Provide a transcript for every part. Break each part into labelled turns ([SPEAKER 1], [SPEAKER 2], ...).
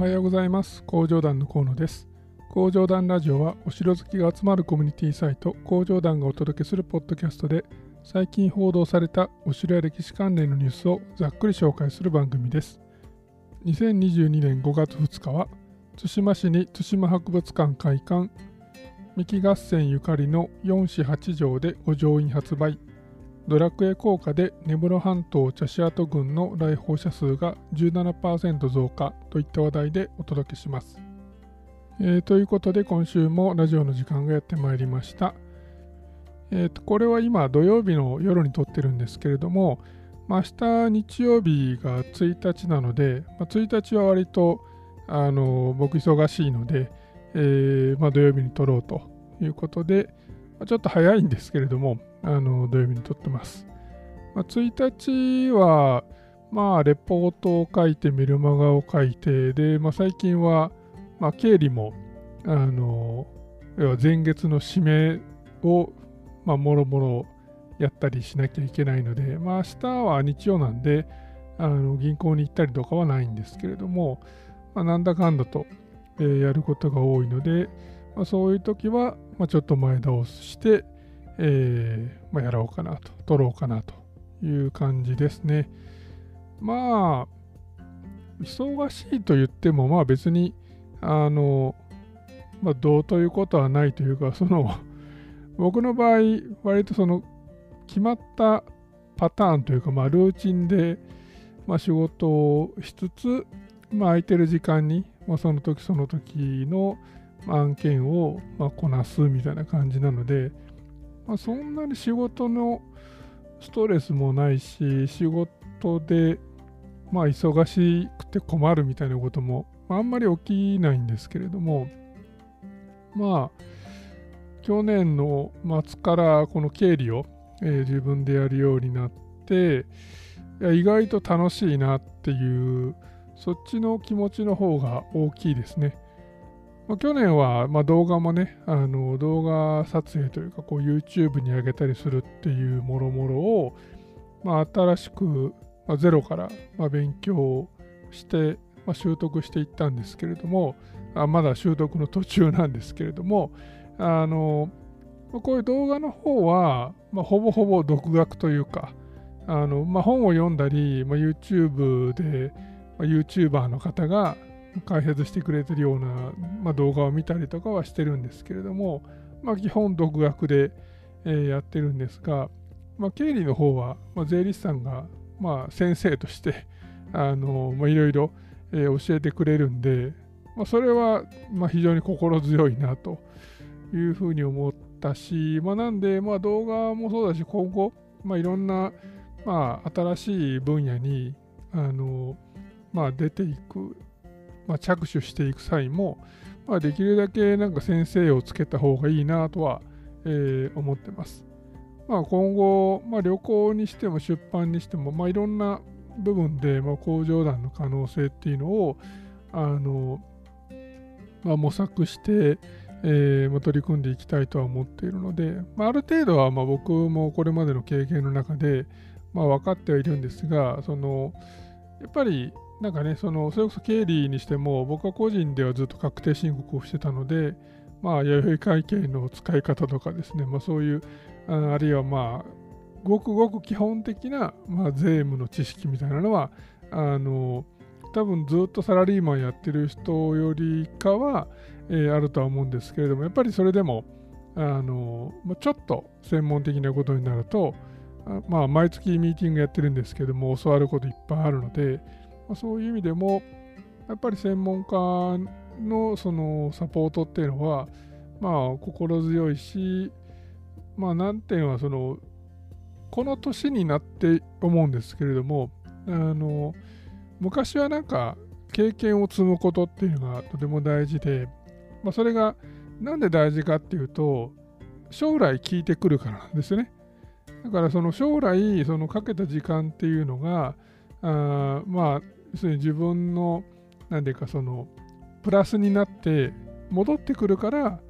[SPEAKER 1] はようございます。工場団の河野です。工場団ラジオはお城好きが集まるコミュニティサイト工場団がお届けするポッドキャストで最近報道されたお城や歴史関連のニュースをざっくり紹介する番組です。2022年5月2日は対馬市に対馬博物館開館。三木合戦ゆかりの4市8条で五条院発売。ドラクエ効果で根室半島茶シアト郡の来訪者数が17%増加といった話題でお届けします。えー、ということで今週もラジオの時間がやってまいりました。えーと、これは今土曜日の夜に撮ってるんですけれども、まあ、明日日曜日が1日なので、まあ、1日は割とあの僕忙しいので、えー、まあ、土曜日に撮ろうということで、ちょっと早いんですけれども、あの土曜日に撮ってます。まあ、1日は、まあ、レポートを書いて、メルマガを書いて、で、まあ、最近は、まあ、経理も、あの、要は前月の締めを、まあ、もろもろやったりしなきゃいけないので、まあ、明日は日曜なんで、あの銀行に行ったりとかはないんですけれども、まあ、なんだかんだと、えー、やることが多いので、まあ、そういう時は、まあ、ちょっと前倒して、えー、まあ、やろうかなと、取ろうかなという感じですね。まあ、忙しいと言っても、まあ別に、あの、まあ、どうということはないというか、その、僕の場合、割とその、決まったパターンというか、まあ、ルーチンで、まあ、仕事をしつつ、まあ、空いてる時間に、まあ、その時その時の案件を、ま、こなすみたいな感じなので、まあ、そんなに仕事のストレスもないし、仕事で、まあ、忙しくて困るみたいなことも、まあ、あんまり起きないんですけれども、まあ、去年の末からこの経理を、えー、自分でやるようになって、いや意外と楽しいなっていう、そっちの気持ちの方が大きいですね。まあ、去年は、ま、動画もね、あの動画撮影というかこう YouTube に上げたりするっていうもろもろを、まあ、新しく、ま、ゼロから、ま、勉強して、ま、習得していったんですけれどもあまだ習得の途中なんですけれどもあのこういう動画の方は、まあ、ほぼほぼ独学というかあの、まあ、本を読んだり、まあ、YouTube で、まあ、YouTuber の方が解説してくれてるような、まあ、動画を見たりとかはしてるんですけれども、まあ、基本独学で、えー、やってるんですが、まあ、経理の方は、まあ、税理士さんが、まあ、先生として あの、まあ、いろいろ、えー、教えてくれるんで、まあ、それは、まあ、非常に心強いなというふうに思ったし、まあ、なんで、まあ、動画もそうだし今後、まあ、いろんな、まあ、新しい分野にあの、まあ、出ていくまあ、着手していく際も、まあ、できるだけなんか先生をつけた方がいいなとは、えー、思ってます。まあ、今後、まあ、旅行にしても出版にしても、まあ、いろんな部分で、まあ、工場団の可能性っていうのをあの、まあ、模索して、えーまあ、取り組んでいきたいとは思っているので、まあ、ある程度はまあ僕もこれまでの経験の中で、まあ、分かってはいるんですがそのやっぱりなんかね、そのそれこそ経理にしても、僕は個人ではずっと確定申告をしてたので、まあ、弥生会計の使い方とかですね、まあ、そういう、あるいはまあ、ごくごく基本的な、まあ、税務の知識みたいなのは、あの、多分ずっとサラリーマンやってる人よりかは、えー、あるとは思うんですけれども、やっぱりそれでも、あの、ちょっと専門的なことになると、まあ、毎月ミーティングやってるんですけども、教わることいっぱいあるので、まあ、そういう意味でもやっぱり専門家のそのサポートっていうのはまあ心強いしまあ難点はそのこの年になって思うんですけれどもあの昔はなんか経験を積むことっていうのがとても大事で、まあ、それがなんで大事かっていうと将来聞いてくるからなんですね。だからその将来そのかけた時間っていうのがあまあ要するに自分の何ていうかそのプラスになって戻ってくるから、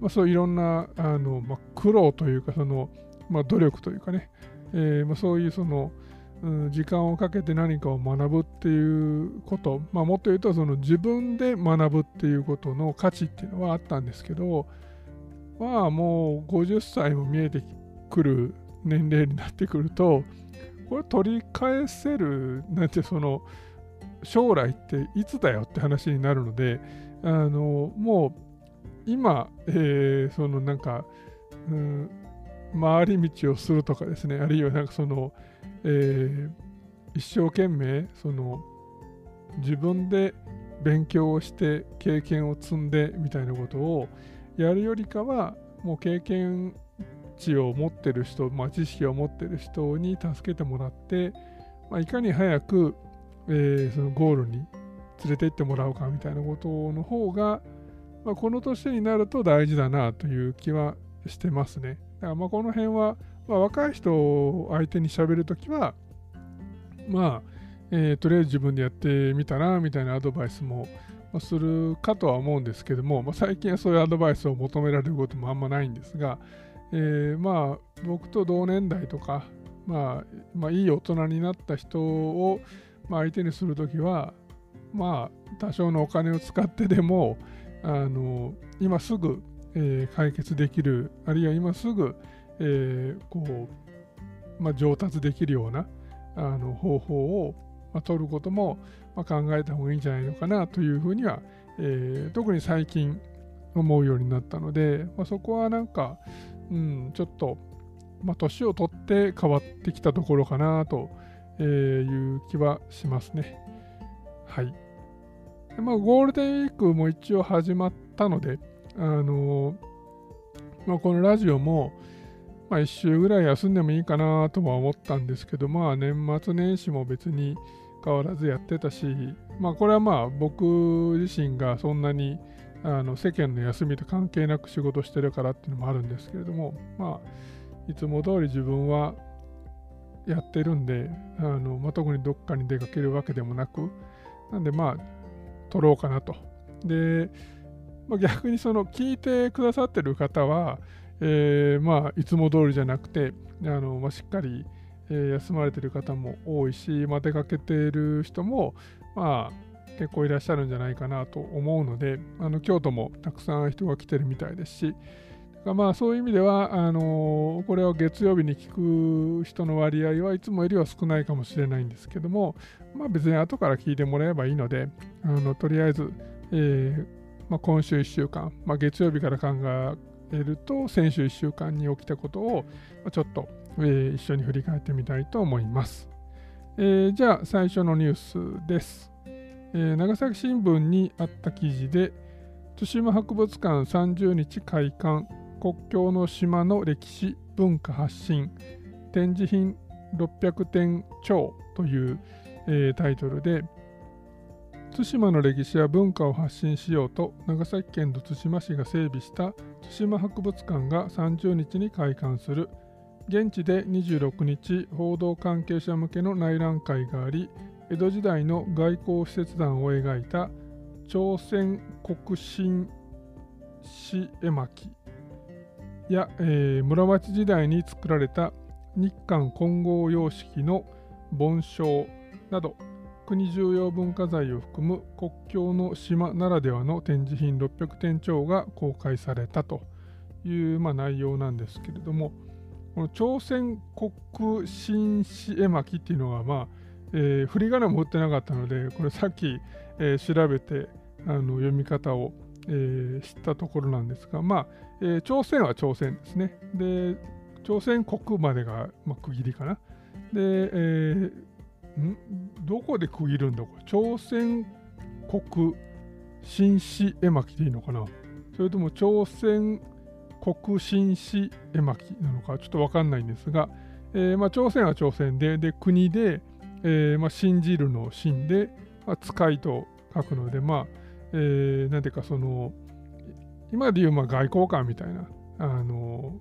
[SPEAKER 1] まあ、そういろんなあの、まあ、苦労というかその、まあ、努力というかね、えーまあ、そういうその、うん、時間をかけて何かを学ぶっていうこと、まあ、もっと言うとその自分で学ぶっていうことの価値っていうのはあったんですけどまあもう50歳も見えてくる年齢になってくるとこれ取り返せるなんてその将来っていつだよって話になるのであのもう今、えー、そのなんか、うん、回り道をするとかですねあるいはなんかその、えー、一生懸命その自分で勉強をして経験を積んでみたいなことをやるよりかはもう経験値を持ってる人、まあ、知識を持ってる人に助けてもらって、まあ、いかに早く、えー、そのゴールに連れて行ってもらおうかみたいなことの方が、まあ、この年になると大事だなという気はしてますね。だからまあこの辺は、まあ、若い人を相手にしゃべるときは、まあ、えー、とりあえず自分でやってみたらみたいなアドバイスもするかとは思うんですけども、まあ、最近はそういうアドバイスを求められることもあんまないんですが、えー、まあ僕と同年代とか、まあ、まあいい大人になった人を、まあ、相手にするときはまあ多少のお金を使ってでもあの今すぐ、えー、解決できるあるいは今すぐ、えー、こう、まあ、上達できるようなあの方法を、まあ、取ることも、まあ、考えた方がいいんじゃないのかなというふうには、えー、特に最近思うようになったので、まあ、そこはなんか、うん、ちょっと、まあ、年を取って変わってきたところかなとえいう気はしますね。はい。まあ、ゴールデンウィークも一応始まったので、あのまあ、このラジオも、まあ、1週ぐらい休んでもいいかなとは思ったんですけど、まあ、年末年始も別に変わらずやってたし、まあ、これはまあ僕自身がそんなにあの世間の休みと関係なく仕事してるからっていうのもあるんですけれども、まあ、いつも通り自分はやってるんで、あのまあ、特にどっかに出かけるわけでもなく、なんでまあ、撮ろうかなと。で、まあ、逆にその聞いてくださってる方は、えー、まあいつも通りじゃなくてあの、まあ、しっかり、え、休まれてる方も多いし、まあ、出かけてる人も、まあ、結構いらっしゃるんじゃないかなと思うのであの京都もたくさん人が来てるみたいですしまあそういう意味ではあのこれを月曜日に聞く人の割合はいつもよりは少ないかもしれないんですけども、まあ、別に後から聞いてもらえばいいのであのとりあえず、えーまあ、今週1週間、まあ、月曜日から考えると先週1週間に起きたことをちょっと、えー、一緒に振り返ってみたいと思います。えー、じゃあ最初のニュースです、えー、長崎新聞にあった記事で対馬博物館30日開館国境の島の歴史文化発信展示品600点超という、えー、タイトルで対馬の歴史や文化を発信しようと長崎県と対馬市が整備した対馬博物館が30日に開館する。現地で26日報道関係者向けの内覧会があり江戸時代の外交使節団を描いた朝鮮国新史絵巻。や、えー、室町時代に作られた日韓混合様式の盆章など国重要文化財を含む国境の島ならではの展示品600点超が公開されたという、まあ、内容なんですけれどもこの朝鮮国新史絵巻っていうのが、まあえー、振り仮名も売ってなかったのでこれさっき、えー、調べてあの読み方を、えー、知ったところなんですが、まあえー、朝鮮は朝鮮ですね。で朝鮮国までが、まあ、区切りかな。で、えーどこで区切るんだこれ？朝鮮国新史絵巻でいいのかな？それとも朝鮮国新史絵巻なのか？ちょっとわかんないんですが、えー、まあ、朝鮮は朝鮮でで国で、えー、まあ、信じるのを信で、まあ、使いと書くのでまあ、えー、なんていうかその今でいうま外交官みたいなあの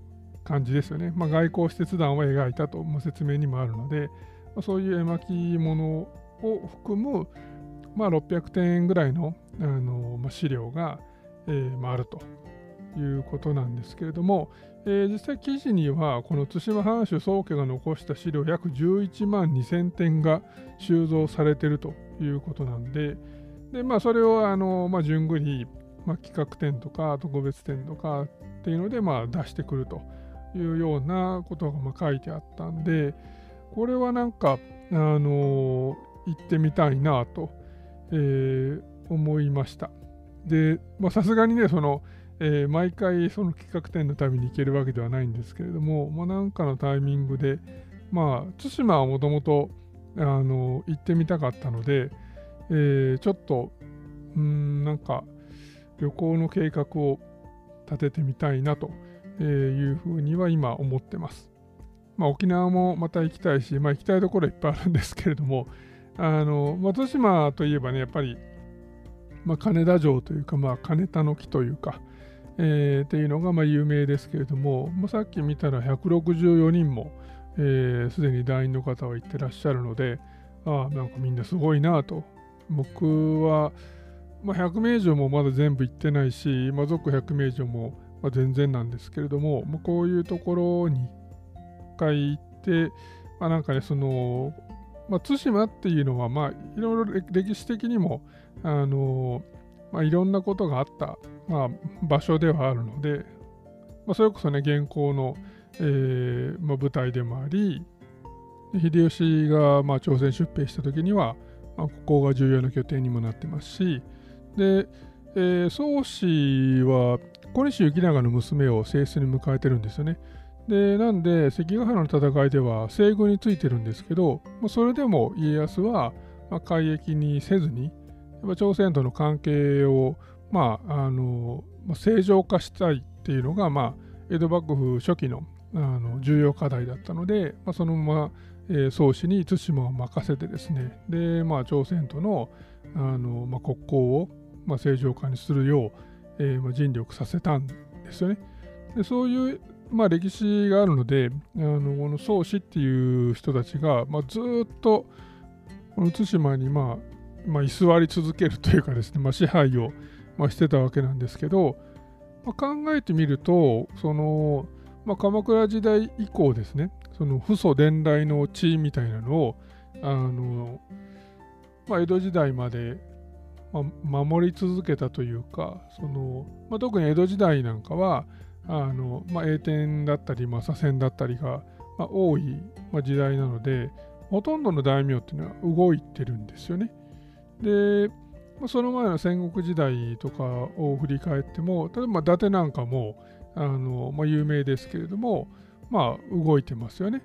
[SPEAKER 1] 感じですよね、まあ、外交使節団を描いたと、説明にもあるので、そういう絵巻物を含む、まあ、600点ぐらいのあの、ま、資料が、えーあ、るということなんですけれども、えー、実際記事にはこの対馬藩主宗家が残した資料約11万2000点が収蔵されているということなんでで、まあ、それをあの、まあ、順繰り、まあ、企画展とか特別展とかっていうので、まあ、出してくるというようなことがまあ書いてあったんでこれはなんか、あの、行ってみたいなと、えー、思いました。でさすがにねそのえー、毎回その企画展のために行けるわけではないんですけれども、まあ、なんかのタイミングで、まあ、対馬はもともと行ってみたかったので、えー、ちょっと、うん、なんか旅行の計画を立ててみたいなというふうには今思ってます。まあ、沖縄もまた行きたいし、まあ、行きたいところいっぱいあるんですけれども、あの、まあ、対馬といえばね、やっぱり、まあ、金田城というか、まあ、金田の木というか、えー、っていうのがまあ有名ですけれども、まあ、さっき見たら164人もすで、えー、に団員の方は行ってらっしゃるので、ああ、なんかみんなすごいなと。僕は、まあ、100名以上もまだ全部行ってないし、まあ、族100名以上も、ま、全然なんですけれども、まあ、こういうところに一回行って、まあ、なんかね、その、まあ、対馬っていうのは、まあ、いろいろ歴史的にも、あのまあ、いろんなことがあったまあ、場所ではあるので、まあ、それこそね、現行の、えーまあ、舞台でもあり、秀吉が、まあ、朝鮮出兵した時には、まあ、ここが重要な拠点にもなってますし、で、えー、宗氏は小西行長の娘を正室に迎えてるんですよね。で、なんで、関ヶ原の戦いでは西軍についてるんですけど、まあ、それでも家康は、まあ、改易にせずに、やっぱ朝鮮との関係をまあ、あのまあ正常化したいっていうのが、まあ、江戸幕府初期のあの重要課題だったので、まあ、そのまま、えー、宗氏に対馬を任せてですねで、まあ、朝鮮とのあの、まあ、国交を、まあ、正常化にするよう、えーまあ、尽力させたんですよね。でそういう、まあ、歴史があるのであのこの宗氏っていう人たちが、まあ、ずっとこの対馬に、まあまあ、居座り続けるというかですね、まあ、支配をまあ、してたわけなんですけど、まあ、考えてみるとその、まあ、鎌倉時代以降ですねその父祖伝来の地みたいなのをあの、まあ、江戸時代まで、まあ、守り続けたというかその、まあ、特に江戸時代なんかはあの、まあ、栄転だったり、左遷だったりが、まあ、多い、時代なのでほとんどの大名っていうのは動いてるんですよね。で、その前の戦国時代とかを振り返っても、例えば伊達なんかもあの、まあ、有名ですけれども、まあ、動いてますよね。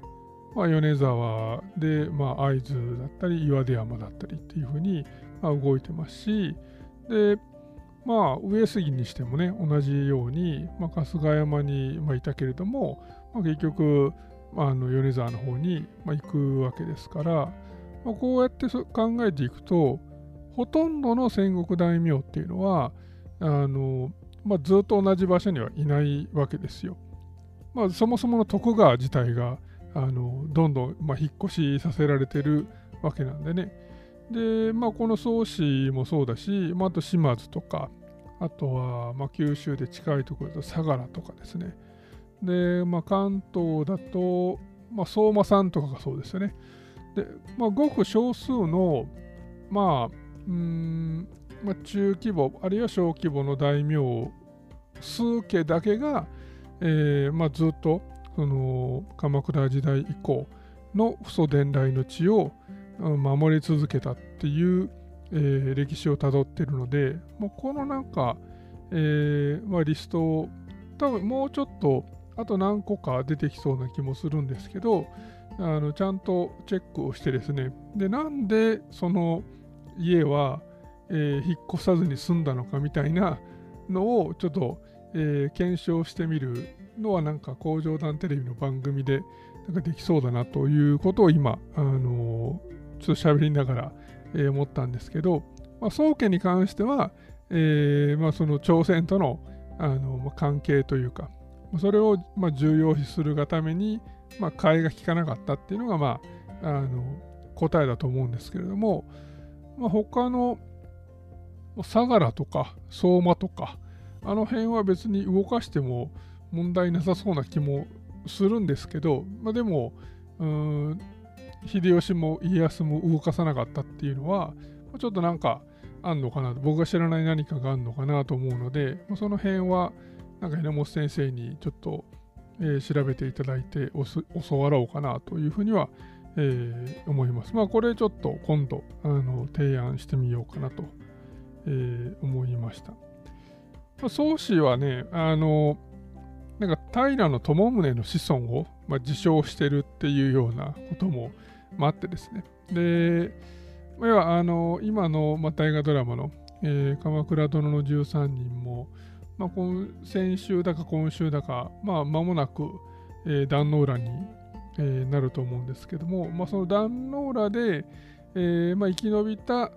[SPEAKER 1] まあ、米沢で、まあ、会津だったり岩出山だったりっていうふうに、まあ、動いてますし、で、まあ、上杉にしてもね、同じように、まあ、春日山に、まあ、いたけれども、まあ、結局、まあ、あの米沢の方に、まあ、行くわけですから、まあ、こうやって考えていくと、ほとんどの戦国大名っていうのはあの、まあ、ずっと同じ場所にはいないわけですよ。まあ、そもそもの徳川自体があのどんどん、まあ、引っ越しさせられてるわけなんでね。で、まあ、この宗氏もそうだし、まあ、あと島津とか、あとは、まあ、九州で近いところだと相良とかですね。で、まあ、関東だと、まあ、相馬さんとかがそうですよね。で、まあ、ごく少数の、まあ、うん、まあ、中規模あるいは小規模の大名数家だけが、えーまあ、ずっとその鎌倉時代以降の父祖伝来の地を守り続けたっていう、えー、歴史をたどってるのでもうこのなんか、えーまあ、リストを多分もうちょっとあと何個か出てきそうな気もするんですけどあのちゃんとチェックをしてですね。でなんでその家は、えー、引っ越さずに済んだのかみたいなのをちょっと、えー、検証してみるのはなんか工場団テレビの番組でなんかできそうだなということを今、あのー、ちょっと喋りながら、えー、思ったんですけど、まあ、宗家に関しては、えーまあ、その朝鮮とのあの、まあ、関係というか、それを、まあ、重要視するがために、まあ、替えが利かなかったっていうのが、まあ、あの答えだと思うんですけれども、まあ、他の相良とか相馬とかあの辺は別に動かしても問題なさそうな気もするんですけど、まあ、でもうん秀吉も家康も動かさなかったっていうのはちょっとなんかあんのかな僕が知らない何かがあるのかなと思うのでその辺はなんか榎本先生にちょっと、えー、調べていただいて教わろうかなというふうには、えー、思います。まあこれちょっと今度あの提案してみようかなと、えー、思いました。まあ、宗師はね、あの、なんか平知宗の子孫を、まあ、自称してるっていうようなことも、まあ、あってですね。で、要はあの今の、まあ、大河ドラマの、えー、鎌倉殿の13人も、まあ、今先週だか今週だか、まあ、間もなく、えー、壇ノ浦に、えー、なると思うんですけども、まあ、その壇ノ浦で、えーまあ、生き延びた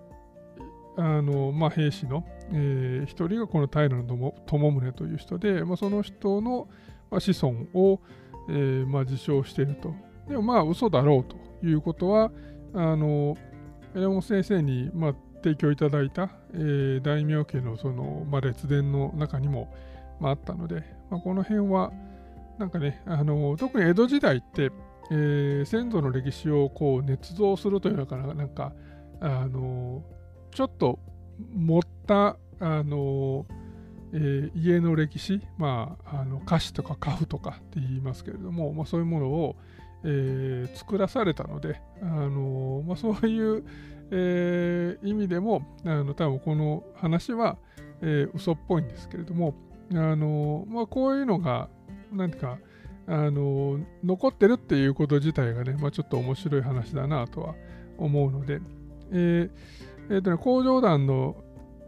[SPEAKER 1] あの、まあ、兵士の、えー、一人がこの平知宗という人で、まあ、その人の、まあ、子孫を、えーまあ、自称していると。でもまあ嘘だろうということはあの榎本先生に、まあ、提供いただいた、えー、大名家のその、まあ、列伝の中にも、まあ、あったので、まあ、この辺はなんかねあの特に江戸時代って、えー、先祖の歴史をこう捏造するというのかななんかあのちょっと持ったあの、えー、家の歴史、まあ、あの歌詞とか家譜とかって言いますけれども、まあ、そういうものを、えー、作らされたので、あのまあ、そういう、えー、意味でもあの多分この話は、えー、嘘っぽいんですけれども、あのまあ、こういうのが何てかあの残ってるっていうこと自体がね、まあ、ちょっと面白い話だなとは思うので、えーえーとね、工場団の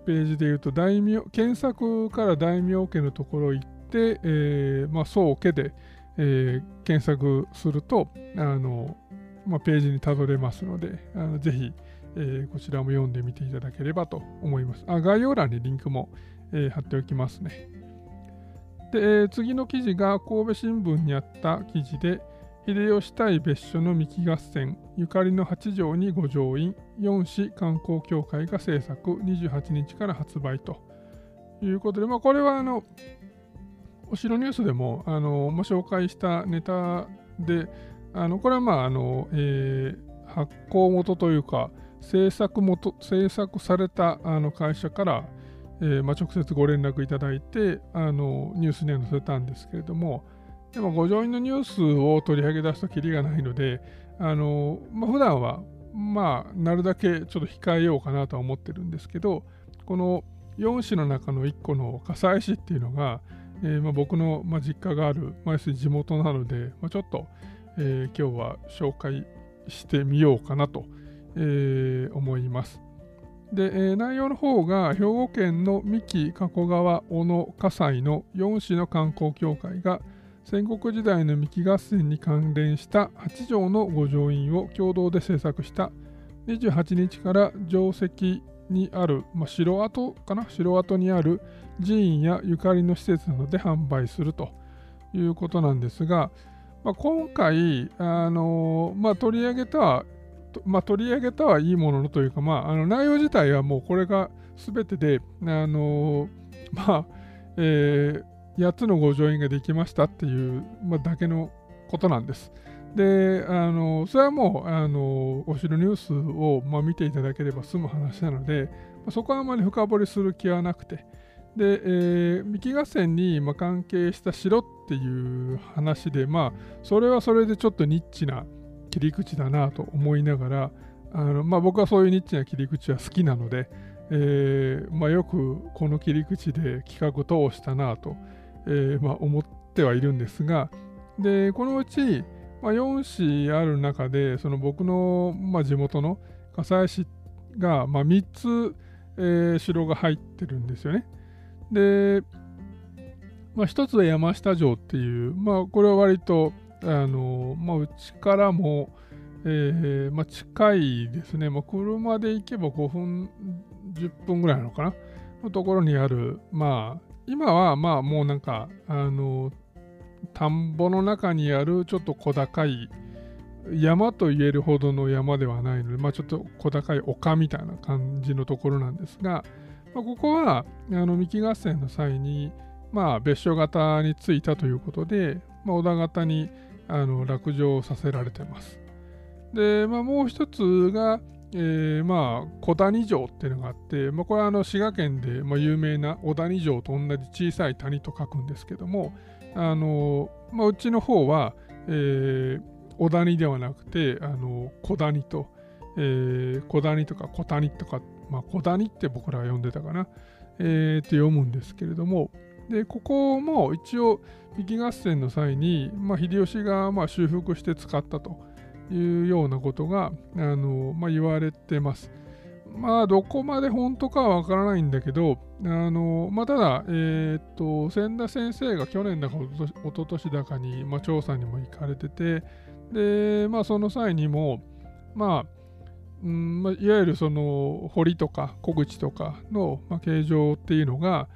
[SPEAKER 1] ページで言うと大名検索から大名家のところ行って、えまあ、宗家で、えー、検索するとあの、まあ、ページにたどれますのであのぜひ、えー、こちらも読んでみていただければと思います。あ概要欄にリンクも、えー、貼っておきますね。で、えー、次の記事が神戸新聞にあった記事で、秀吉対別所の三木合戦、ゆかりの八条にご乗員、四市観光協会が制作、28日から発売ということで、まあ、これはあの、お城ニュースでもあの、まあ、紹介したネタで、あのこれはまああの、えー、発行元というか、制作元制作されたあの会社から、えーまあ、直接ご連絡いただいてあのニュースに載せたんですけれども、でも、ご乗員のニュースを取り上げ出すときりがないので、あの、まあ、普段は、まあ、なるだけちょっと控えようかなとは思ってるんですけど、この4市の中の1個の笠井市っていうのが、えー、まあ、僕の、まあ、実家がある、まあ、地元なので、まあ、ちょっと、えー、今日は紹介してみようかなと、え、思います。で、え、内容の方が兵庫県の三木加古川小野葛西の4市の観光協会が戦国時代の三木合戦に関連した8条の御城印を共同で制作した28日から定石にある、まあ、城跡かな城跡にある寺院やゆかりの施設などで販売するということなんですが、まあ、今回、あのまあ、取り上げたまあ、取り上げたはいいもののというか、まあ、あの内容自体はもうこれが全てで、あのまあえー8つの御城印ができましたっていう、まあ、だけのことなんです。で、あのそれはもうあのお城ニュースを、まあ、見ていただければ済む話なので、まあ、そこはあまり深掘りする気はなくて、で、えー、三木合戦に、まあ、関係した城っていう話で、まあ、それはそれでちょっとニッチな切り口だなと思いながら、あのまあ、僕はそういうニッチな切り口は好きなので、えーまあ、よくこの切り口で企画通したなとえー、まあ、思ってはいるんですが、で、このうち、まあ、4市ある中で、その僕の、まあ、地元の笠井市が、まあ、3つ、えー、城が入ってるんですよね。で、まあ、1つは山下城っていう、まあ、これは割と、あのまあ、うちからも、えーまあ、近いですね、まあ、車で行けば5分、10分ぐらいなのかな、のところにある、まあ、今はまあもうなんかあの田んぼの中にあるちょっと小高い山と言えるほどの山ではないので、まあ、ちょっと小高い丘みたいな感じのところなんですが、まあ、ここはあの三木合戦の際に、まあ、別所型についたということで、まあ、織田型にあの落城させられてます。で、まあ、もう一つが、えー、まあ小谷城っていうのがあって、まあ、これはあの滋賀県で、まあ、有名な小谷城と同じ小さい谷と書くんですけどもあの、まあ、うちの方は、えー、小谷ではなくてあの小谷と、えー、小谷とか小谷とか、まあ、小谷って僕らは呼んでたかな、えー、って読むんですけれどもでここも一応引き合戦の際に、まあ、秀吉がまあ修復して使ったと。いうようなことがあの、まあ、言われてます。まあ、どこまで本当かはわからないんだけど、あのまあ、ただ、えー、っと、千田先生が去年だか一昨年だかに、まあ、調査にも行かれてて、で、まあ、その際にも、まあ、うんまあ、いわゆるその堀とか小口とかの、まあ、形状っていうのが、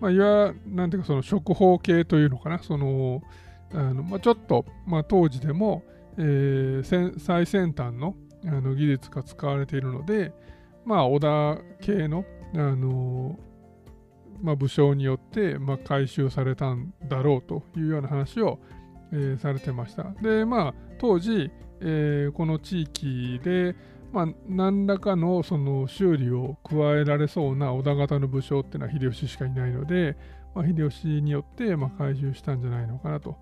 [SPEAKER 1] まあ、いわなんていうかその食法系というのかな、そのあのまあ、ちょっと、まあ、当時でも、えー、最先端のあの技術が使われているので、まあ、織田系の、あのまあ、武将によって、まあ、回収されたんだろうというような話を、えー、されてました。で、まあ、当時、えー、この地域で、まあ、何らかのその修理を加えられそうな織田方の武将っていうのは秀吉しかいないので、まあ、秀吉によって、まあ、回収したんじゃないのかなと。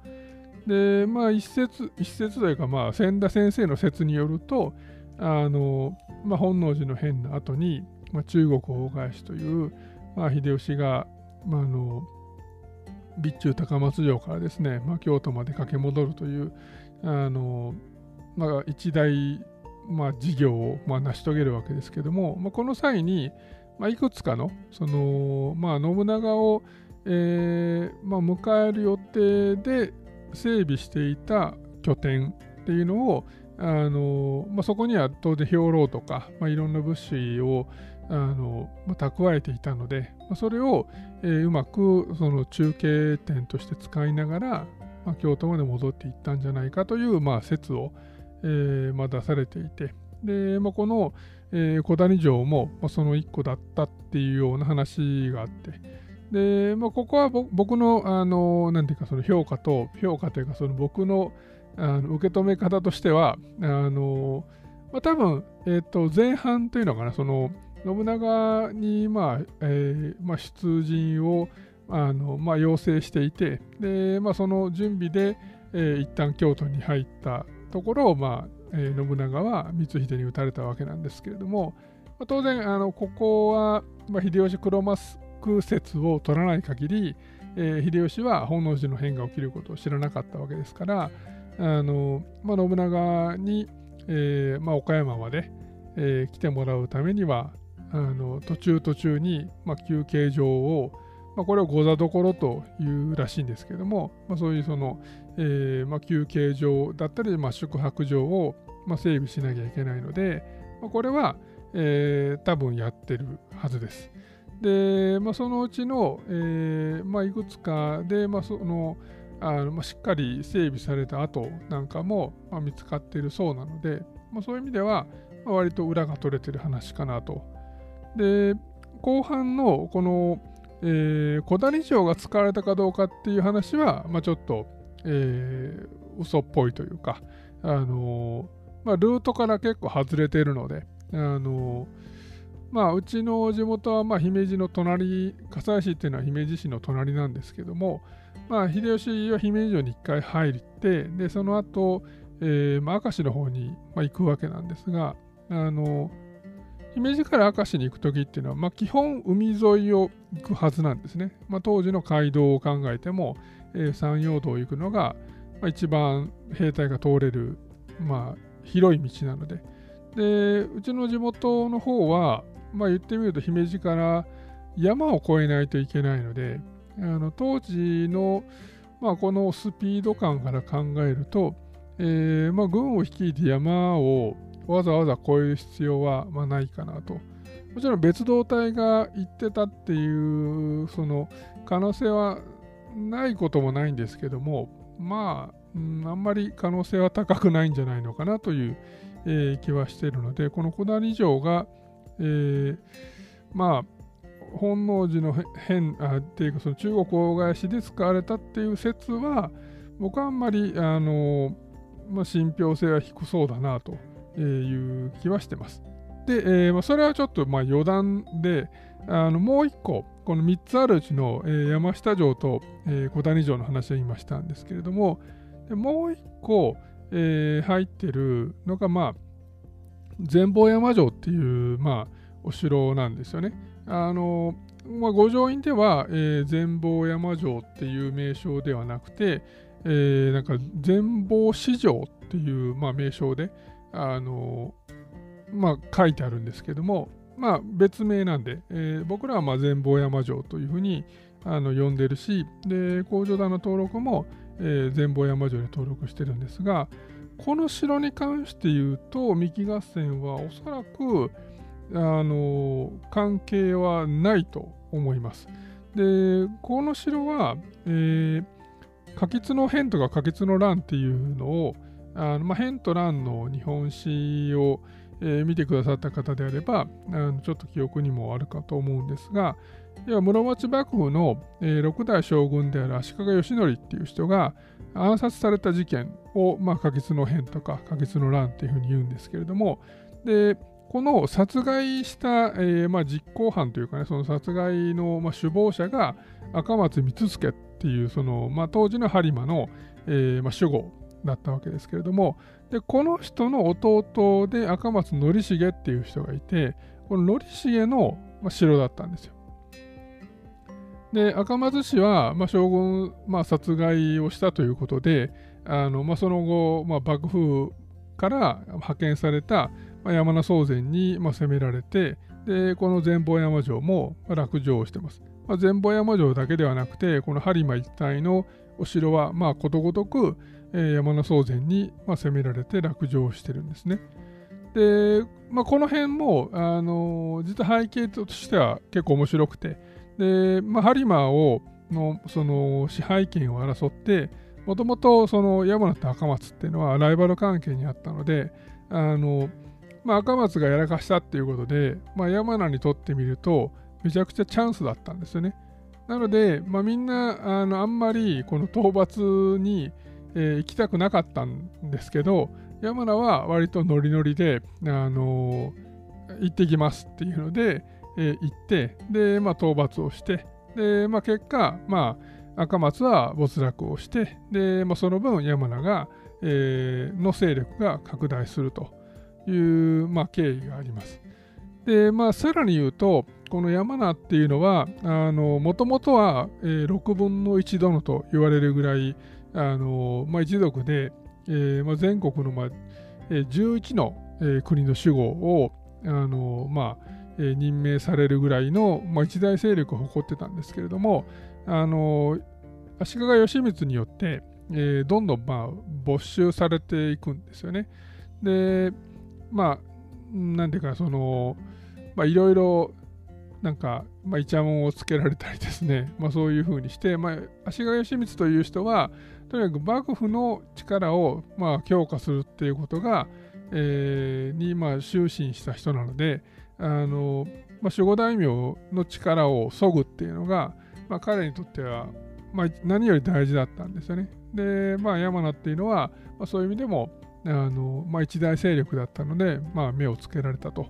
[SPEAKER 1] で、まあ一説、一説というか、まあ千田先生の説によると、あの、まあ、本能寺の変の後に、まあ、中国大返しという、まあ、秀吉が、まあ、あの備中高松城からですね、まあ、京都まで駆け戻るというあの、まあ、一大、まあ、事業を、まあ、成し遂げるわけですけども、まあ、この際に、まあ、いくつかのその、まあ、信長を、えーまあ、迎える予定で整備していた拠点っていうのをあの、まあ、そこには当然兵糧とか、まあ、いろんな物資をあの、まあ、蓄えていたので、まあ、それを、えー、うまくその中継点として使いながら、まあ、京都まで戻っていったんじゃないかという、まあ、説を、えーまあ、出されていて。で、まあ、この、えー、小谷城も、まあ、その一個だったっていうような話があって。で、まあ、ここは僕の、あの、なんていうか、その評価と、評価というか、その僕のあの受け止め方としては、あの、まあ、多分、えっ、ー、と、前半というのかな、その、信長に、まあ、えー、まあ、出陣を、あの、まあ、要請していて、で、まあ、その準備で、えー、一旦京都に入ったところを、まあ、えー、信長は光秀に討たれたわけなんですけれども、まあ、当然、あの、ここは、まあ、秀吉黒マ説を取らない限り、えー、秀吉は本能寺の変が起きることを知らなかったわけですからあの、まあ、信長に、えーまあ、岡山まで、えー、来てもらうためにはあの途中途中に、まあ、休憩場を、まあ、これを御座所というらしいんですけども、まあ、そういうその、えーまあ、休憩場だったり、まあ、宿泊場を、ま、整備しなきゃいけないので、ま、これは、えー、多分やってるはずです。で、まあ、そのうちの、えーま、いくつかで、ま、そのあのま、しっかり整備された後なんかも、ま、見つかっているそうなので、ま、そういう意味では、ま、割と裏が取れてる話かなと。で、後半のこの、えー、小谷城が使われたかどうかっていう話は、まあ、ちょっと、えー、嘘っぽいというか、あのー、まあ、ルートから結構外れているので、あのーまあ、うちの地元は、ま、姫路の隣、笠井市っていうのは姫路市の隣なんですけども、まあ、秀吉は姫路城に1回入って、で、その後、えー、まあ、明石の方に、行くわけなんですが、あの、姫路から明石に行くときっていうのは、まあ、基本海沿いを行くはずなんですね。まあ、当時の街道を考えても、山陽道行くのが、まあ、一番兵隊が通れる、まあ、広い道なので。で、うちの地元の方は、まあ言ってみると姫路から山を越えないといけないので、あの当時の、まあ、このスピード感から考えると、えーまあ、軍を率いて山をわざわざ越える必要は、まあ、ないかなと。もちろん別動隊が行ってたっていうその可能性はないこともないんですけども、まあ、うん、あんまり可能性は高くないんじゃないのかなという、えー、気はしているので、この小谷城が、えー、まあ本能寺の変あっていうかその中国大返しで使われたっていう説は僕はあんまりあの、まあ、信憑性は低そうだなという気はしてます。で、えー、まあ、それはちょっとまあ余談であのもう一個この3つあるうちの、えー、山下城と、えー、小谷城の話は今したんですけれどももう一個、えー、入ってるのがまあ全坊山城っていう、まあ、お城なんですよね。あのまあ、五条院では、えー、全坊山城っていう名称ではなくて、え、なんか全坊市城っていう、まあ、名称で、あのまあ、書いてあるんですけども、まあ、別名なんで、えー、僕らはまあ全坊山城というふうにあの呼んでるし、で工場団の登録も、えー、全坊山城に登録してるんですが、この城に関して言うと、三木合戦はおそらく、あの関係はないと思います。で、この城は、えー、可決の変とか可決の乱っていうのを、あのまあ、変と乱の日本史を、えー、見てくださった方であればあのちょっと記憶にもあるかと思うんですが要は室町幕府の、えー、6代将軍である足利義則っていう人が暗殺された事件を、まあ、可決の変とか可決の乱っていうふうに言うんですけれどもでこの殺害した、えーまあ、実行犯というかねその殺害の、まあ、首謀者が赤松光助っていうその、まあ、当時の播磨の、えーまあ、守護だったわけですけれどもでこの人の弟で赤松則重っていう人がいてこの則重の、城だったんですよ。で赤松氏は、まあ、将軍、まあ、殺害をしたということであの、まあ、その後、まあ、幕府から派遣された、まあ、山名宗全に、まあ、攻められてでこの前方山城も落城をしてます。まあ、前方山城だけではなくてこの播磨一帯のお城は、まあ、ことごとく、え、山名宗全に、まあ、攻められて落城してるんですね。で、まあ、この辺も、あの、実は背景としては結構面白くて、で、まあ、播磨をのその支配権を争って、もともとその山名と赤松っていうのはライバル関係にあったので、あのまあ、赤松がやらかしたっていうことで、まあ、山名にとってみると、めちゃくちゃチャンスだったんですよね。なので、まあ、みんなあのあんまりこの討伐に、えー、行きたくなかったんですけど、山名は割とノリノリで、あのー、行ってきますっていうので、えー、行って、で、まあ、討伐をして、で、まあ、結果、まあ、赤松は没落をして、で、まあ、その分山名が、えー、の勢力が拡大するという、まあ、経緯があります。で、まあ、さらに言うと、この山名っていうのは、もともとは、えー、6分の1殿と言われるぐらい、あのまあ、一族で、えーまあ、全国の、まあえー、11の、えー、国の守護を、あのまあえー、任命されるぐらいの、まあ、一大勢力を誇ってたんですけれども、あの足利義満によって、えー、どんどん、まあ、没収されていくんですよね。で、まあ、なんていうか、その、まあ、いろいろ、なんか、まあ、イチャモンをつけられたりですね、まあ、そういうふうにして、まあ、足利義満という人は、とにかく幕府の力を、まあ、強化するっていうことが、えー、に、まあ、終身した人なので、あの、まあ、守護大名の力を削ぐっていうのが、まあ、彼にとっては、まあ、何より大事だったんですよね。で、まあ、山名っていうのは、まあ、そういう意味でも、あのまあ、一大勢力だったので、まあ、目をつけられたと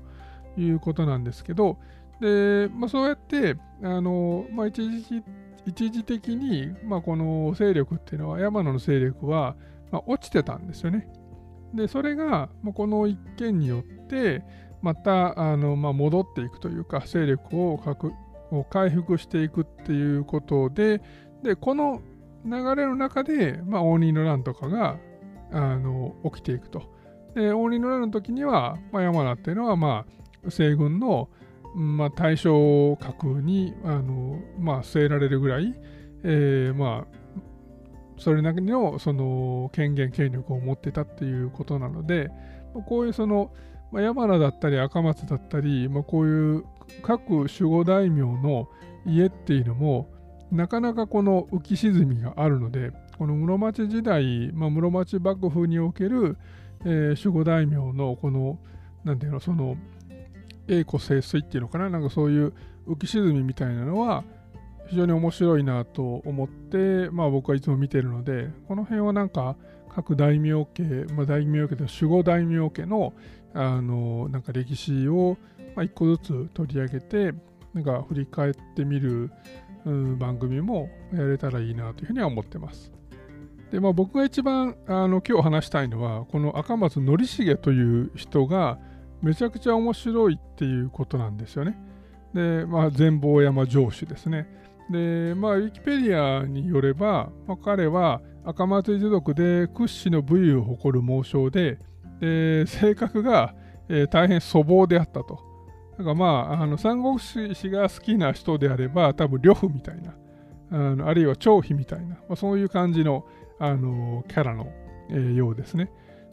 [SPEAKER 1] いうことなんですけど、でまあ、そうやってあの、まあ、一時一時的に、まあ、この勢力っていうのは山野の勢力は、まあ、落ちてたんですよね。でそれが、まあ、この一件によってまたあの、まあ、戻っていくというか勢力をを回復していくっていうことででこの流れの中で、まあ、応仁の乱とかがあの起きていくと。で応仁の乱の時には、まあ、山名っていうのは、まあ、西軍の、まあ、対象格にあの、まあ、据えられるぐらい、えー、まあそれなりのその権限権力を持ってたっていうことなのでこういうその、まあ、山名だったり赤松だったり、まあ、こういう各守護大名の家っていうのもなかなかこの浮き沈みがあるのでこの室町時代、まあ、室町幕府における、えー、守護大名のこの何ていうのその栄枯盛衰っていうのかな？なんかそういう浮き沈みみたいなのは非常に面白いなと思って、まあ、僕はいつも見てるのでこの辺はなんか各大名家、まあ、大名家で守護大名家のあのなんか歴史を、まあ、一個ずつ取り上げてなんか振り返ってみる、番組もやれたらいいなというふうには思ってます。でまあ、僕が一番あの今日話したいのはこの赤松典重という人がめちゃくちゃ面白いっていうことなんですよね。で、まあ、全坊山城主ですね。で、まあ、ウィキペディアによれば、まあ、彼は赤松一族で屈指の武勇を誇る猛将で、で性格が、えー、大変粗暴であったと。だからまあ、あの三国志が好きな人であれば、多分呂布みたいな、あのあるいは張飛みたいな、まあ、そういう感じの、あのキャラの、えー、ようですね。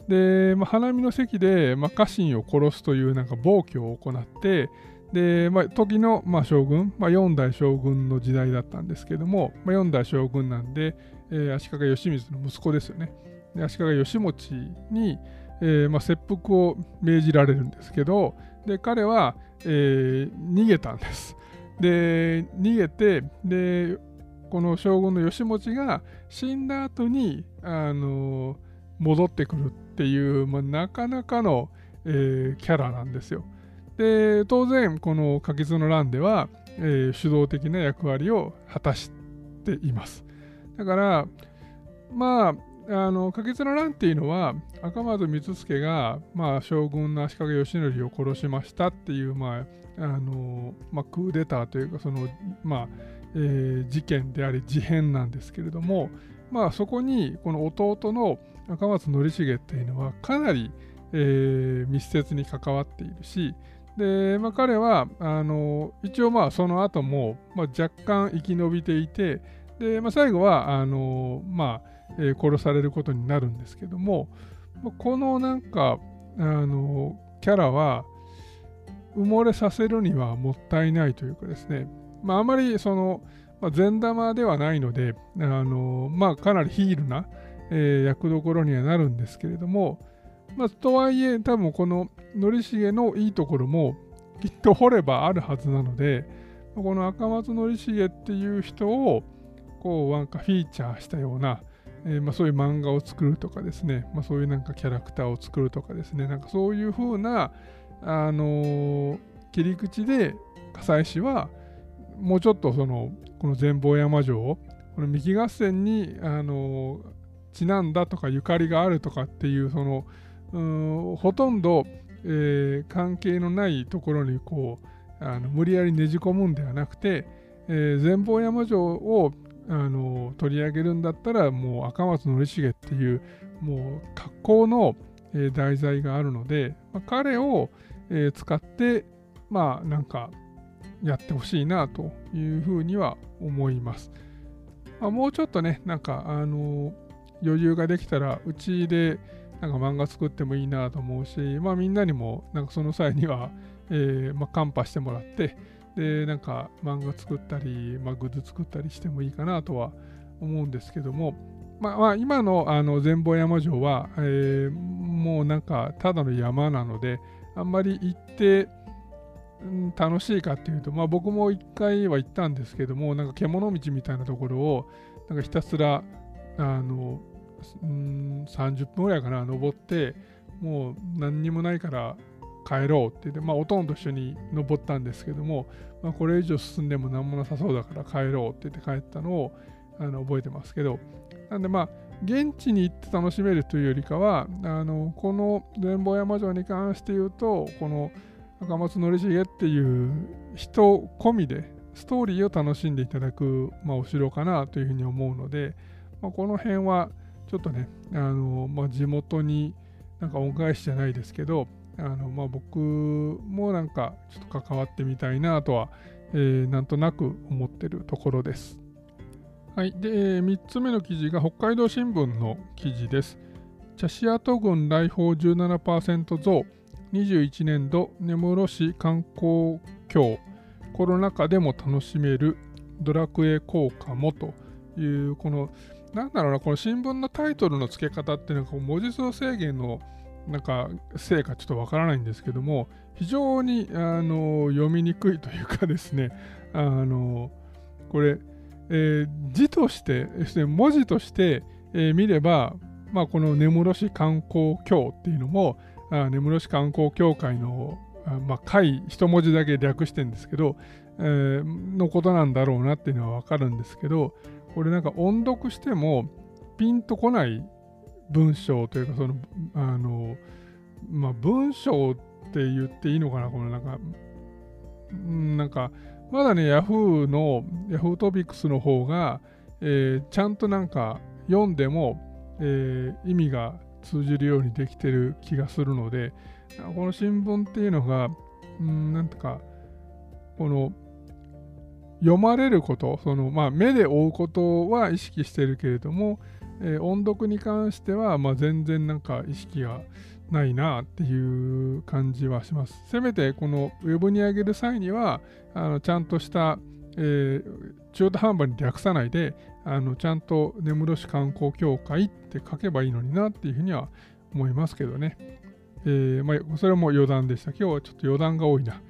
[SPEAKER 1] で、まあ、花見の席で、まあ、家臣を殺すというなんか暴挙を行って、で、まあ、時の、まあ、将軍、まあ、4代将軍の時代だったんですけども、まあ、4代将軍なんで、えー、足利義満の息子ですよね。で足利義持に、えーまあ、切腹を命じられるんですけど、で彼は、えー、逃げたんです。で、逃げて、で、この将軍の義持が死んだ後に、あの戻ってくるっていう、まあ、なかなかの、えー、キャラなんですよ。で、当然、この「柿の乱」では、えー、主導的な役割を果たしています。だから、まあ、あの柿の乱っていうのは赤松光助が、まあ、将軍の足利義則を殺しましたっていう、まああのまあ、クーデターというかその、まあえー、事件であり事変なんですけれども、まあ、そこにこの弟の赤松則重っていうのはかなり、えー、密接に関わっているしで、まあ、彼はあの一応まあその後も、まあ、若干生き延びていてで、まあ、最後はあの、まあえー、殺されることになるんですけども、まあ、このなんかあのキャラは埋もれさせるにはもったいないというかですね、まあ、あまりその、善玉ではないのであの、まあ、かなりヒールな、えー、役どころにはなるんですけれども、まあ、とはいえ多分この典重のいいところもきっと掘ればあるはずなのでこの赤松典重っていう人をこうなんかフィーチャーしたような、えー、まあ、そういう漫画を作るとかですね、まあ、そういうなんかキャラクターを作るとかですねなんかそういう風なあのー、切り口で笠井氏はもうちょっとそのこの全坊山城この三木合戦にあのー、ちなんだとかゆかりがあるとかっていうそのほとんど、えー、関係のないところにこうあの無理やりねじ込むんではなくて、えー、前方山城をあの取り上げるんだったらもう赤松典重っていうもう格好の、えー、題材があるので、まあ、彼を、えー、使ってまあなんかやってほしいなというふうには思います。まあ、もうちょっとねなんかあの余裕ができたらうちでなんか漫画作ってもいいなと思うし、まあみんなにもなんかその際には、えー、まあ、カンパしてもらって、で、なんか漫画作ったり、まあ、グッズ作ったりしてもいいかなとは思うんですけども、まあ、まあ、今のあの全坊山城は、えー、もうなんかただの山なので、あんまり行って、楽しいかっていうと、まあ、僕も一回は行ったんですけども、なんか獣道みたいなところを、なんかひたすら、あの、うん30分ぐらいかな登ってもう何にもないから帰ろうって言って、まあ、おとんと一緒に登ったんですけども、まあ、これ以上進んでも何もなさそうだから帰ろうって言って帰ったのをあの覚えてますけど、なんでまあ、現地に行って楽しめるというよりかは、あのこの全坊山城に関して言うと、この赤松典重っていう人込みで、ストーリーを楽しんでいただく、まあ、お城かなというふうに思うので、まあ、この辺は、ちょっとね、あのまあ、地元になんか恩返しじゃないですけど、あのまあ、僕もなんかちょっと関わってみたいなとは、えー、なんとなく思ってるところです。はい。で、3つ目の記事が北海道新聞の記事です。茶シアト郡来訪17%増、21年度根室市観光協、コロナ禍でも楽しめるドラクエ効果もという、このなんだろうな、この新聞のタイトルの付け方っていうのが文字数制限のなんかせいかちょっとわからないんですけども非常にあの読みにくいというかですねあのこれ、えー、字として文字として、えー、見れば、まあ、この根室市観光協っていうのもあ根室市観光協会のまあ、会一文字だけ略してるんですけど、えー、のことなんだろうなっていうのはわかるんですけどこれなんか音読してもピンとこない文章というかそのあのまあ文章って言っていいのかなこのなんかなんかまだね Yahoo の Yahoo トピックスの方が、えー、ちゃんとなんか読んでも、えー、意味が通じるようにできてる気がするのでこの新聞っていうのが、うん、なんとかこの読まれることその、まあ、目で追うことは意識してるけれども、えー、音読に関しては、まあ、全然なんか意識がないなっていう感じはします。せめてこのウェブに上げる際にはあのちゃんとした、えー、中途半端に略さないであのちゃんと根室市観光協会って書けばいいのになっていうふうには思いますけどね。えーまあ、それも余談でした。今日はちょっと余談が多いな。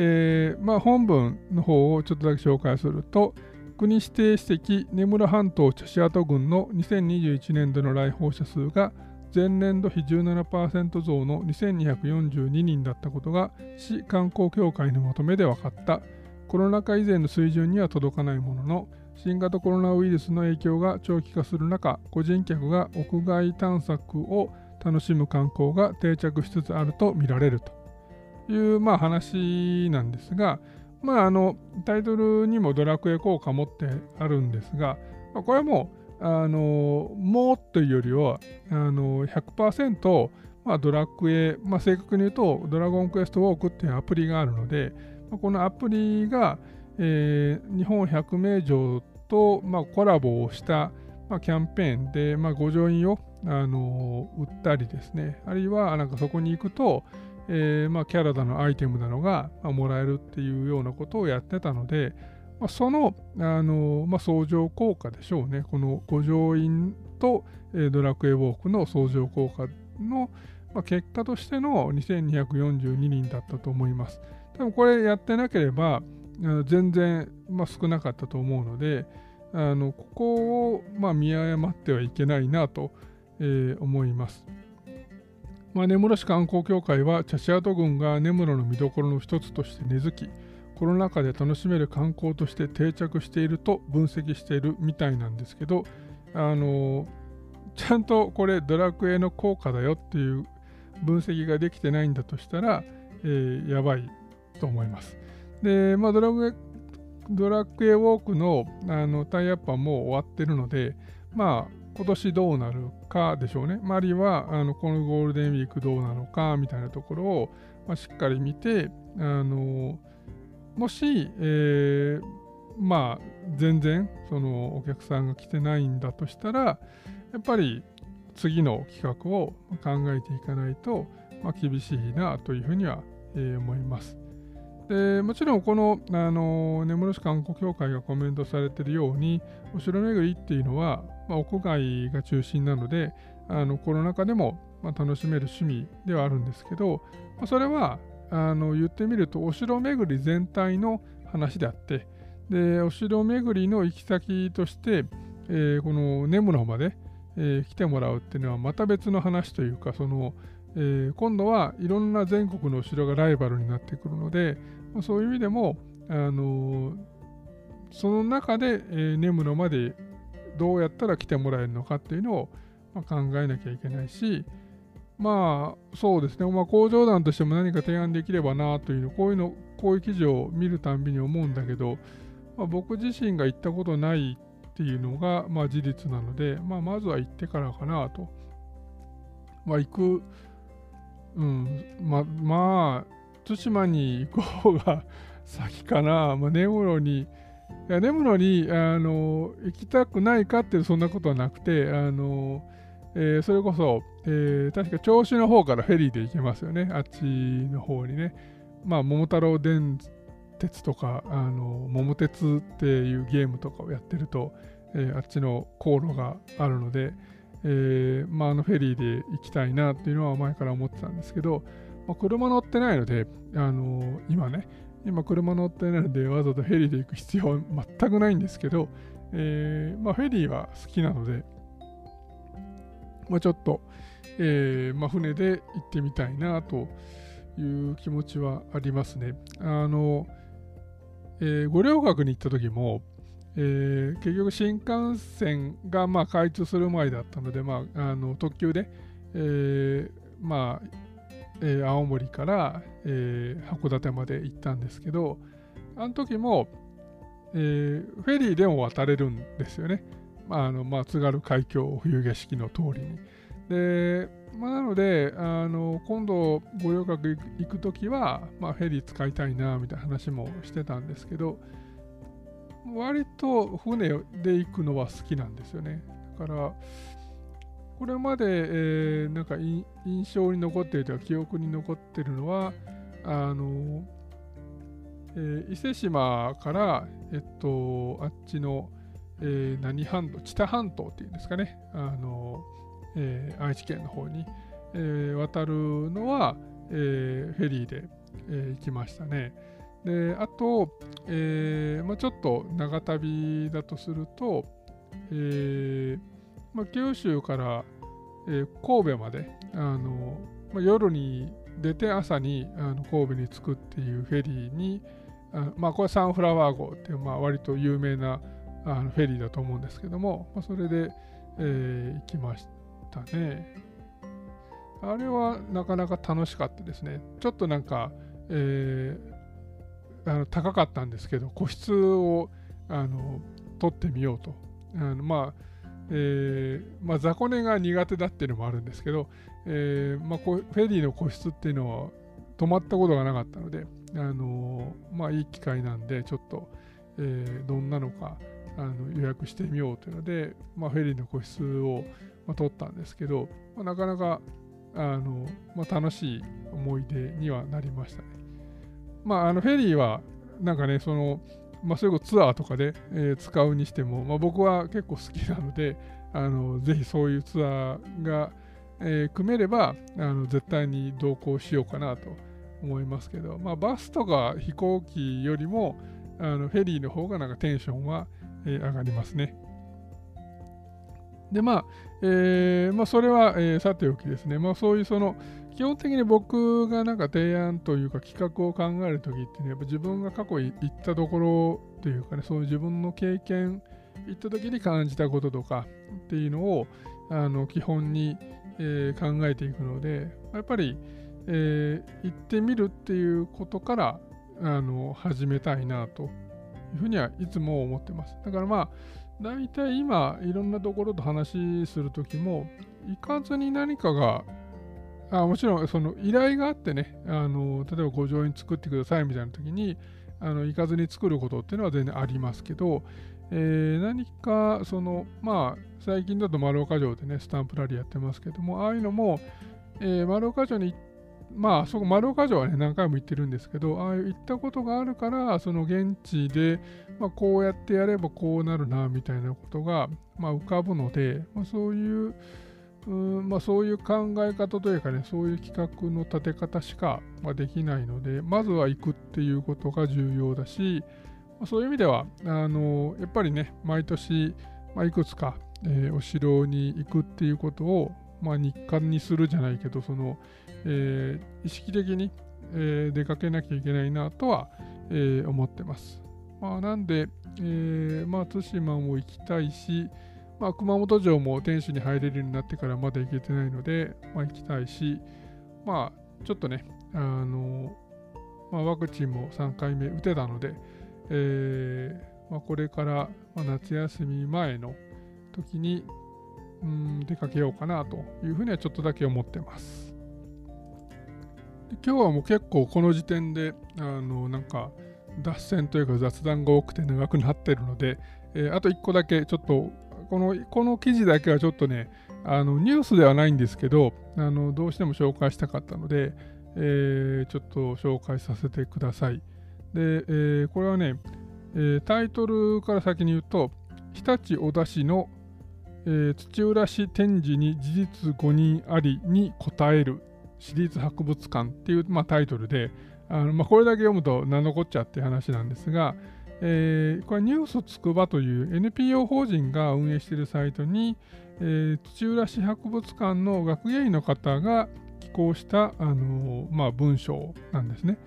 [SPEAKER 1] えーまあ、本文の方をちょっとだけ紹介すると、国指定史跡根室半島茶師跡郡の2021年度の来訪者数が前年度比17%増の2242人だったことが市観光協会のまとめで分かった。コロナ禍以前の水準には届かないものの新型コロナウイルスの影響が長期化する中個人客が屋外探索を楽しむ観光が定着しつつあると見られると。という、まあ、話なんですが、まあ、あのタイトルにもドラクエ効果持ってあるんですが、まあ、これはもうあのもうというよりはあの100%、まあ、ドラクエ、まあ、正確に言うとドラゴンクエストウォークっていうアプリがあるので、まあ、このアプリが、えー、日本百名城と、まあ、コラボをした、まあ、キャンペーンで、まあ、ご乗員を、あの売ったりですね。あるいはなんかそこに行くと、えーまあ、キャラだのアイテムなのが、まあ、もらえるっていうようなことをやってたので、まあ、その、あのま、相乗効果でしょうね。この五条院と、え、ドラクエウォークの相乗効果の、ま、結果としての2242人だったと思います。多分これやってなければ全然、ま、少なかったと思うので、あのここを、ま、見誤ってはいけないなと、えー、思います。まあ、根室市観光協会は茶師跡郡が根室の見どころの一つとして根付きコロナ禍で楽しめる観光として定着していると分析しているみたいなんですけどあのちゃんとこれドラクエの効果だよっていう分析ができてないんだとしたら、えー、やばいと思います。で、まあ、ドラクエドラクエウォークのあのタイアップはもう終わってるので、まあ、今年どうなるかでしょうね。あるいはあのこのゴールデンウィークどうなのかみたいなところを、まあ、しっかり見て、あのもし、えー、まあ全然そのお客さんが来てないんだとしたらやっぱり次の企画を考えていかないと、まあ、厳しいなというふうには、えー、思います。でもちろんこのあの根室市観光協会がコメントされているようにお城巡りっていうのは、まあ、屋外が中心なのであのコロナ禍でも、ま、楽しめる趣味ではあるんですけど、まあ、それはあの言ってみるとお城巡り全体の話であってでお城巡りの行き先として、えー、この根室まで、えー、来てもらうっていうのはまた別の話というかその、えー、今度はいろんな全国のお城がライバルになってくるので、まあ、そういう意味でも、あのその中で、えー、根室までどうやったら来てもらえるのかっていうのを、ま、考えなきゃいけないし、まあそうですね、まあ、工場団としても何か提案できればなというの、こういうの、こういう記事を見るたんびに思うんだけど、まあ、僕自身が行ったことないっていうのが、まあ、事実なので、まあ、まずは行ってからかなと。まあ、行く、うん、ままあ、対馬に行く方が先かな、まあ、根室に、いや根室にあの行きたくないかっていうそんなことはなくて、あのえー、それこそ、えー、確か銚子の方からフェリーで行けますよね、あっちの方にね。まあ、桃太郎電鉄とか、あの桃鉄っていうゲームとかをやってると、えー、あっちの航路があるので、えー、まあ、あのフェリーで行きたいなっていうのは前から思ってたんですけど、まあ、車乗ってないので、あの今ね、今車乗ってないのでわざわざフェリーで行く必要は全くないんですけど、えー、まあ、フェリーは好きなので、まあ、ちょっと、えー、まあ、船で行ってみたいなという気持ちはありますね。あの、え、五稜郭に行った時も、えー、結局新幹線がま開通する前だったので、まあ、あの特急で、えー、まあ、えー、青森から、えー、函館まで行ったんですけど、あの時も、えー、フェリーでも渡れるんですよね。まあ、あの、津軽海峡冬景色の通りに。で、まあ、なので、あの今度、五稜郭行くときは、まあ、フェリー使いたいなみたいな話もしてたんですけど、割と船で行くのは好きなんですよね。だから、これまで、えー、なんか印象に残っているというか、記憶に残っているのは、あの、えー、伊勢志摩から、えっと、あっちの、えー、何半島、知多半島っていうんですかね、あの、えー、愛知県の方に、えー、渡るのは、えー、フェリーで、え行きましたね。であと、えまあ、ちょっと長旅だとすると、えまあ、九州から、え神戸まであの、まあ、夜に出て朝にあの神戸に着くっていうフェリーにあまあこれサンフラワー号っていう、まあ、割と有名なあのフェリーだと思うんですけども、まあ、それで、えー、行きましたね。あれはなかなか楽しかったですね。ちょっとなんか、えー、あの高かったんですけど、個室をあの取ってみようと。あのまあえーまあ、雑魚寝が苦手だっていうのもあるんですけど、えーまあ、フェリーの個室っていうのは泊まったことがなかったので、あのー、まあ、いい機会なんで、ちょっと、えー、どんなのかあの予約してみようというので、まあ、フェリーの個室を、ま、取ったんですけど、ま、なかなかあの、ま、楽しい思い出にはなりましたね。まあ、あのフェリーはなんかね、その、まあ、それこそツアーとかで、えー、使うにしても、まあ、僕は結構好きなので、あのぜひそういうツアーが、えー、組めればあの絶対に同行しようかなと思いますけど、まあ、バスとか飛行機よりもあのフェリーの方がなんかテンションはえー、上がりますね。で、まあ、えー、まあ、それは、えー、さておきですね。まあ、そういうその、基本的に僕がなんか提案というか企画を考えるときってね、やっぱ自分が過去行ったところというかね、そういう自分の経験、行った時に感じたこととかっていうのを、あの、基本に、えー、考えていくので、やっぱり、えー、行ってみるっていうことから、あの、始めたいなというふうにはいつも思ってます。だからまあ、大体今、いろんなところと話するときも、行かずに何かが、あもちろんその依頼があってね、あの例えば五条院作ってくださいみたいなときに、あの行かずに作ることっていうのは全然ありますけど、えー、何かそのまあ最近だと丸岡城でねスタンプラリーやってますけどもああいうのも、えー、丸岡城にまあ、そこ、丸岡城はね、何回も行ってるんですけど、ああいう行ったことがあるから、その現地で、まあ、こうやってやればこうなるな、みたいなことが、まあ、浮かぶので、まあ、そういう、うんまあ、そういう考え方というかね、そういう企画の立て方しか、ま、できないので、まずは行くっていうことが重要だし、ま、そういう意味では、あのやっぱりね、毎年、まあ、いくつか、えー、お城に行くっていうことを、まあ、日課にするじゃないけど、その、えー、意識的に、えー、出かけなきゃいけないなとは、えー、思ってます。まあ、なんで、えまあ、対馬も行きたいし、まあ、熊本城も天守に入れるようになってからまだ行けてないので、まあ、行きたいし、まあ、ちょっとね、あのまあ、ワクチンも3回目打てたので、えーまあ、これから、ま、夏休み前の時にうん出かけようかなというふうにはちょっとだけ思ってます。今日はもう結構この時点であのなんか脱線というか雑談が多くて長くなってるので、えー、あと1個だけちょっとこのこの記事だけはちょっとねあのニュースではないんですけどあのどうしても紹介したかったので、えー、ちょっと紹介させてください。で、えー、これはね、えタイトルから先に言うと日立小田市のえー、土浦市展示に事実誤認ありに答える私立博物館っていう、まあ、タイトルで、あのまあ、これだけ読むと何のこっちゃって話なんですが、えー、これニュースつくばという NPO 法人が運営しているサイトに、えー、土浦市博物館の学芸員の方が寄稿した、あのまあ、文章なんですね。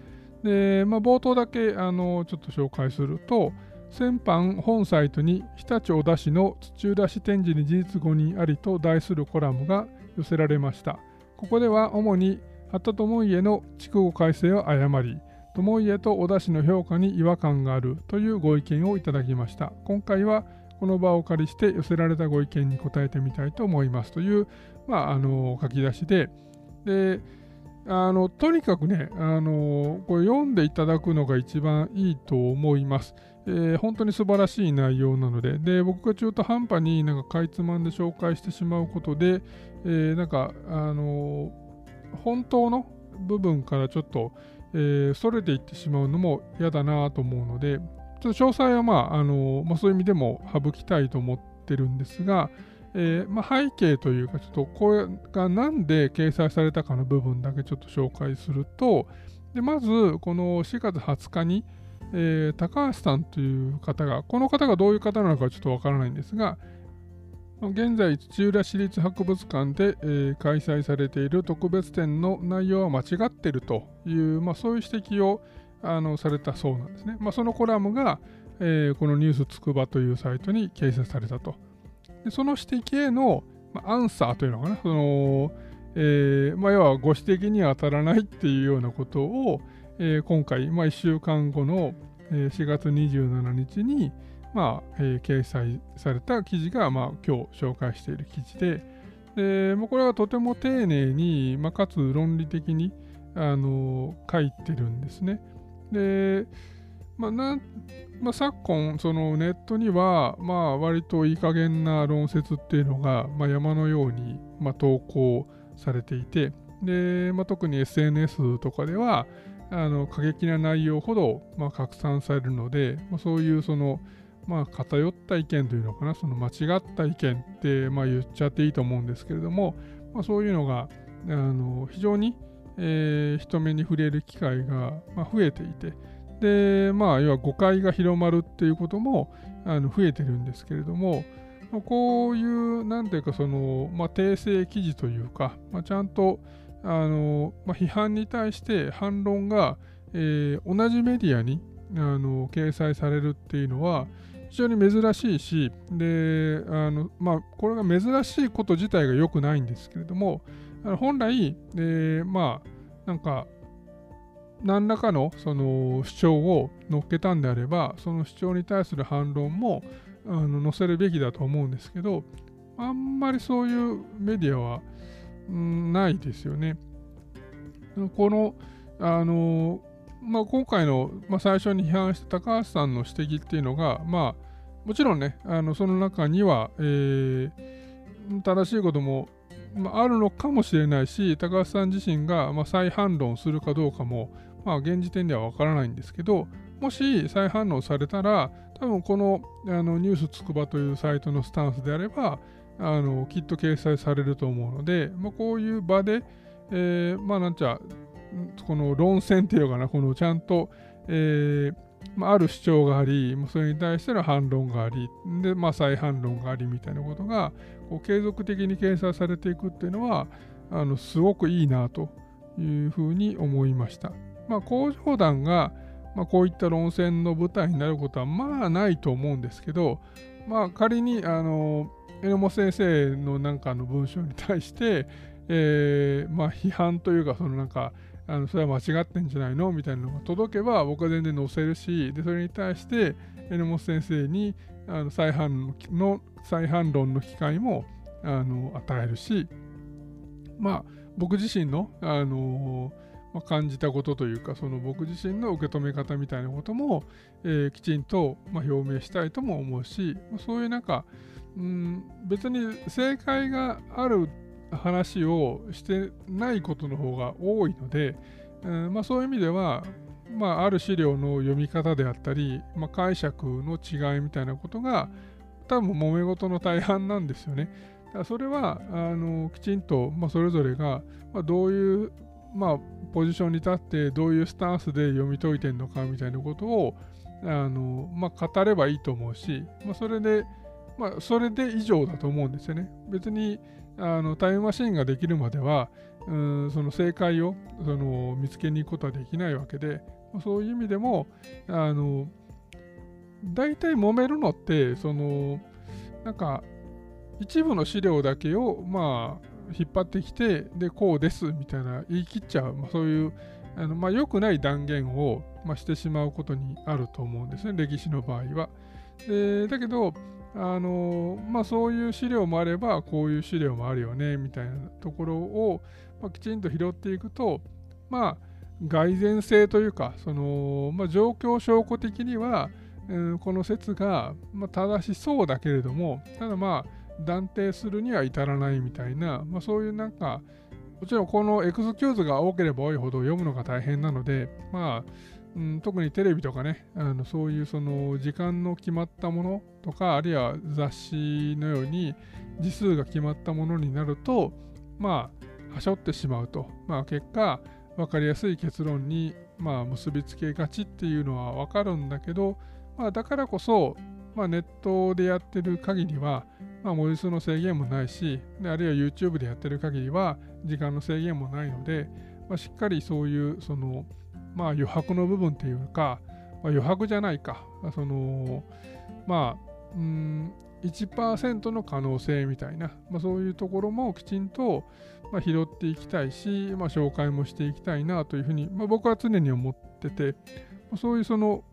[SPEAKER 1] で、まあ、冒頭だけあのちょっと紹介すると、先般本サイトに日立小田市の土浦市展示に事実誤認ありと題するコラムが寄せられました。ここでは主に八田智家の筑後改正を誤り、友家と小田氏の評価に違和感があるというご意見をいただきました。今回はこの場をお借りして寄せられたご意見に答えてみたいと思いますという、まあ、あの書き出しで、であのとにかくねあの、これ読んでいただくのが一番いいと思います。えー、本当に素晴らしい内容なので、で僕が中途半端になんかかいつまんで紹介してしまうことで、えー、なんか、あの本当の部分からちょっと、えー、それていってしまうのも嫌だなと思うので、ちょっと詳細は、まああのまあ、そういう意味でも省きたいと思ってるんですが、えー、まあ、背景というか、ちょっとこれが何で掲載されたかの部分だけちょっと紹介すると、でまず、この4月20日に、えー、高橋さんという方が、この方がどういう方なのかちょっとわからないんですが、現在、土浦市立博物館で、えー、開催されている特別展の内容は間違っているという、まあ、そういう指摘をあのされたそうなんですね。まあ、そのコラムが、えー、このニュースつくばというサイトに掲載されたと。でその指摘への、まあ、アンサーというのかな、そのえーまあ、要はご指摘には当たらないっていうようなことを、え、今回、まあ、1週間後の、え、4月27日に、まあえー、掲載された記事が、まあ、今日紹介している記事で、でもうこれはとても丁寧に、まあ、かつ論理的にあの書いてるんですね。で、まあなまあ、昨今、そのネットには、まあ、割といい加減な論説っていうのが、まあ、山のように、まあ、投稿されていて、でまあ、特に SNS とかでは、あの過激な内容ほど、まあ、拡散されるので、まあ、そういうその、まあ、偏った意見というのかな、その間違った意見って、まあ、言っちゃっていいと思うんですけれども、まあ、そういうのがあの非常に、えー、人目に触れる機会が、まあ、増えていて、で、まあ、要は誤解が広まるっていうこともあの増えてるんですけれども、こういう、なんていうか、その、まあ、訂正記事というか、まあ、ちゃんと、あの、まあ、批判に対して反論が、えー、同じメディアにあの掲載されるっていうのは非常に珍しいしであの、まあ、これが珍しいこと自体が良くないんですけれども本来、えー、まあなんか何らかのその主張を乗っけたんであればその主張に対する反論もあの載せるべきだと思うんですけどあんまりそういうメディアはないですよね。この、あのまあ、今回の、まあ、最初に批判した高橋さんの指摘っていうのが、まあ、もちろんね、あのその中には、えー、正しいことも、まあ、あるのかもしれないし、高橋さん自身が、まあ、再反論するかどうかも、まあ、現時点ではわからないんですけど、もし再反論されたら、多分このあのニュースつくばというサイトのスタンスであれば、あのきっと掲載されると思うので、まあ、こういう場で、えー、まあなんちゃ、この論戦っていうかな、このちゃんと、えーまあ、ある主張があり、それに対しての反論があり、で、まあ、再反論がありみたいなことが、こう継続的に掲載されていくっていうのは、あのすごくいいなというふうに思いました。まあ、工場団が、まあ、こういった論戦の舞台になることはまあないと思うんですけど、まあ、仮にあの榎本先生のなんかの文章に対して、えーまあ、批判というかそのなんかあのそれは間違ってんじゃないの？みたいなのが届けば僕は全然載せるしでそれに対して榎本先生にあの再反の再反論の機会もあの与えるしまあ僕自身の、あのまあ、感じたことというかその僕自身の受け止め方みたいなことも、えー、きちんと、まあ、表明したいとも思うしそういうなんか、うん、別に正解がある話をしてないことの方が多いので、うんまあ、そういう意味では、まあ、ある資料の読み方であったり、まあ、解釈の違いみたいなことが多分揉め事の大半なんですよね。だからそれはあのきちんと、まあ、それぞれが、まあ、どういう、まあ、ポジションに立ってどういうスタンスで読み解いてるのかみたいなことをあの、まあ、語ればいいと思うし、まあ、それで、まあ、それで以上だと思うんですよね。別にあのタイムマシンができるまではうんその正解をその見つけに行くことはできないわけで、そういう意味でもあの大体揉めるのってそのなんか一部の資料だけをまあ引っ張ってきてでこうですみたいな言い切っちゃう、まあ、そういうあの、まあ、良くない断言を、まあ、してしまうことにあると思うんですね歴史の場合は。でだけどあのまあ、そういう資料もあればこういう資料もあるよねみたいなところを、まあ、きちんと拾っていくとまあ蓋然性というかその、まあ、状況証拠的には、うん、この説が、まあ、正しそうだけれどもただまあ断定するには至らないみたいな、まあ、そういうなんかもちろんこのエクスキューズが多ければ多いほど読むのが大変なので、まあうん、特にテレビとかねあのそういうその時間の決まったものとかあるいは雑誌のように字数が決まったものになるとまあはしょってしまうと、まあ、結果分かりやすい結論に、まあ、結びつけがちっていうのは分かるんだけど、まあ、だからこそ、まあ、ネットでやってる限りは、まあ、文字数の制限もないしであるいは YouTube でやってる限りは時間の制限もないので、まあ、しっかりそういうその、まあ、余白の部分っていうか、まあ、余白じゃないか。そのまあうん1%の可能性みたいな、まあ、そういうところもきちんと、まあ、拾っていきたいし、まあ、紹介もしていきたいなというふうに、まあ、僕は常に思ってて、そういうその、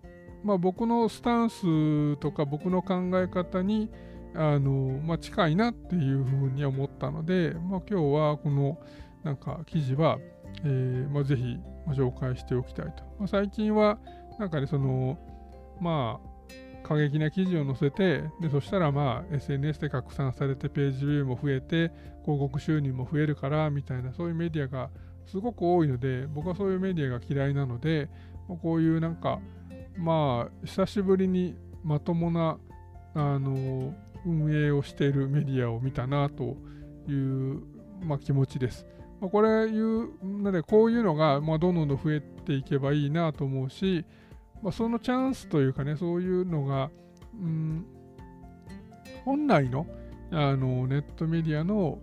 [SPEAKER 1] まあ、僕のスタンスとか僕の考え方にあの、まあ、近いなっていうふうに思ったので、まあ、今日はこのなんか記事は、えーまあ、ぜひご紹介しておきたいと。まあ、最近はなんかねそのまあ過激な記事を載せてでそしたらまあ SNS で拡散されてページビューも増えて広告収入も増えるからみたいなそういうメディアがすごく多いので僕はそういうメディアが嫌いなのでこういうなんかまあ久しぶりにまともなあの運営をしているメディアを見たなという、まあ、気持ちです。まあ、これいうのでこういうのが、ま、どんどん増えていけばいいなと思うし、まあ、そのチャンスというかねそういうのが、うん、本来のあのネットメディアの、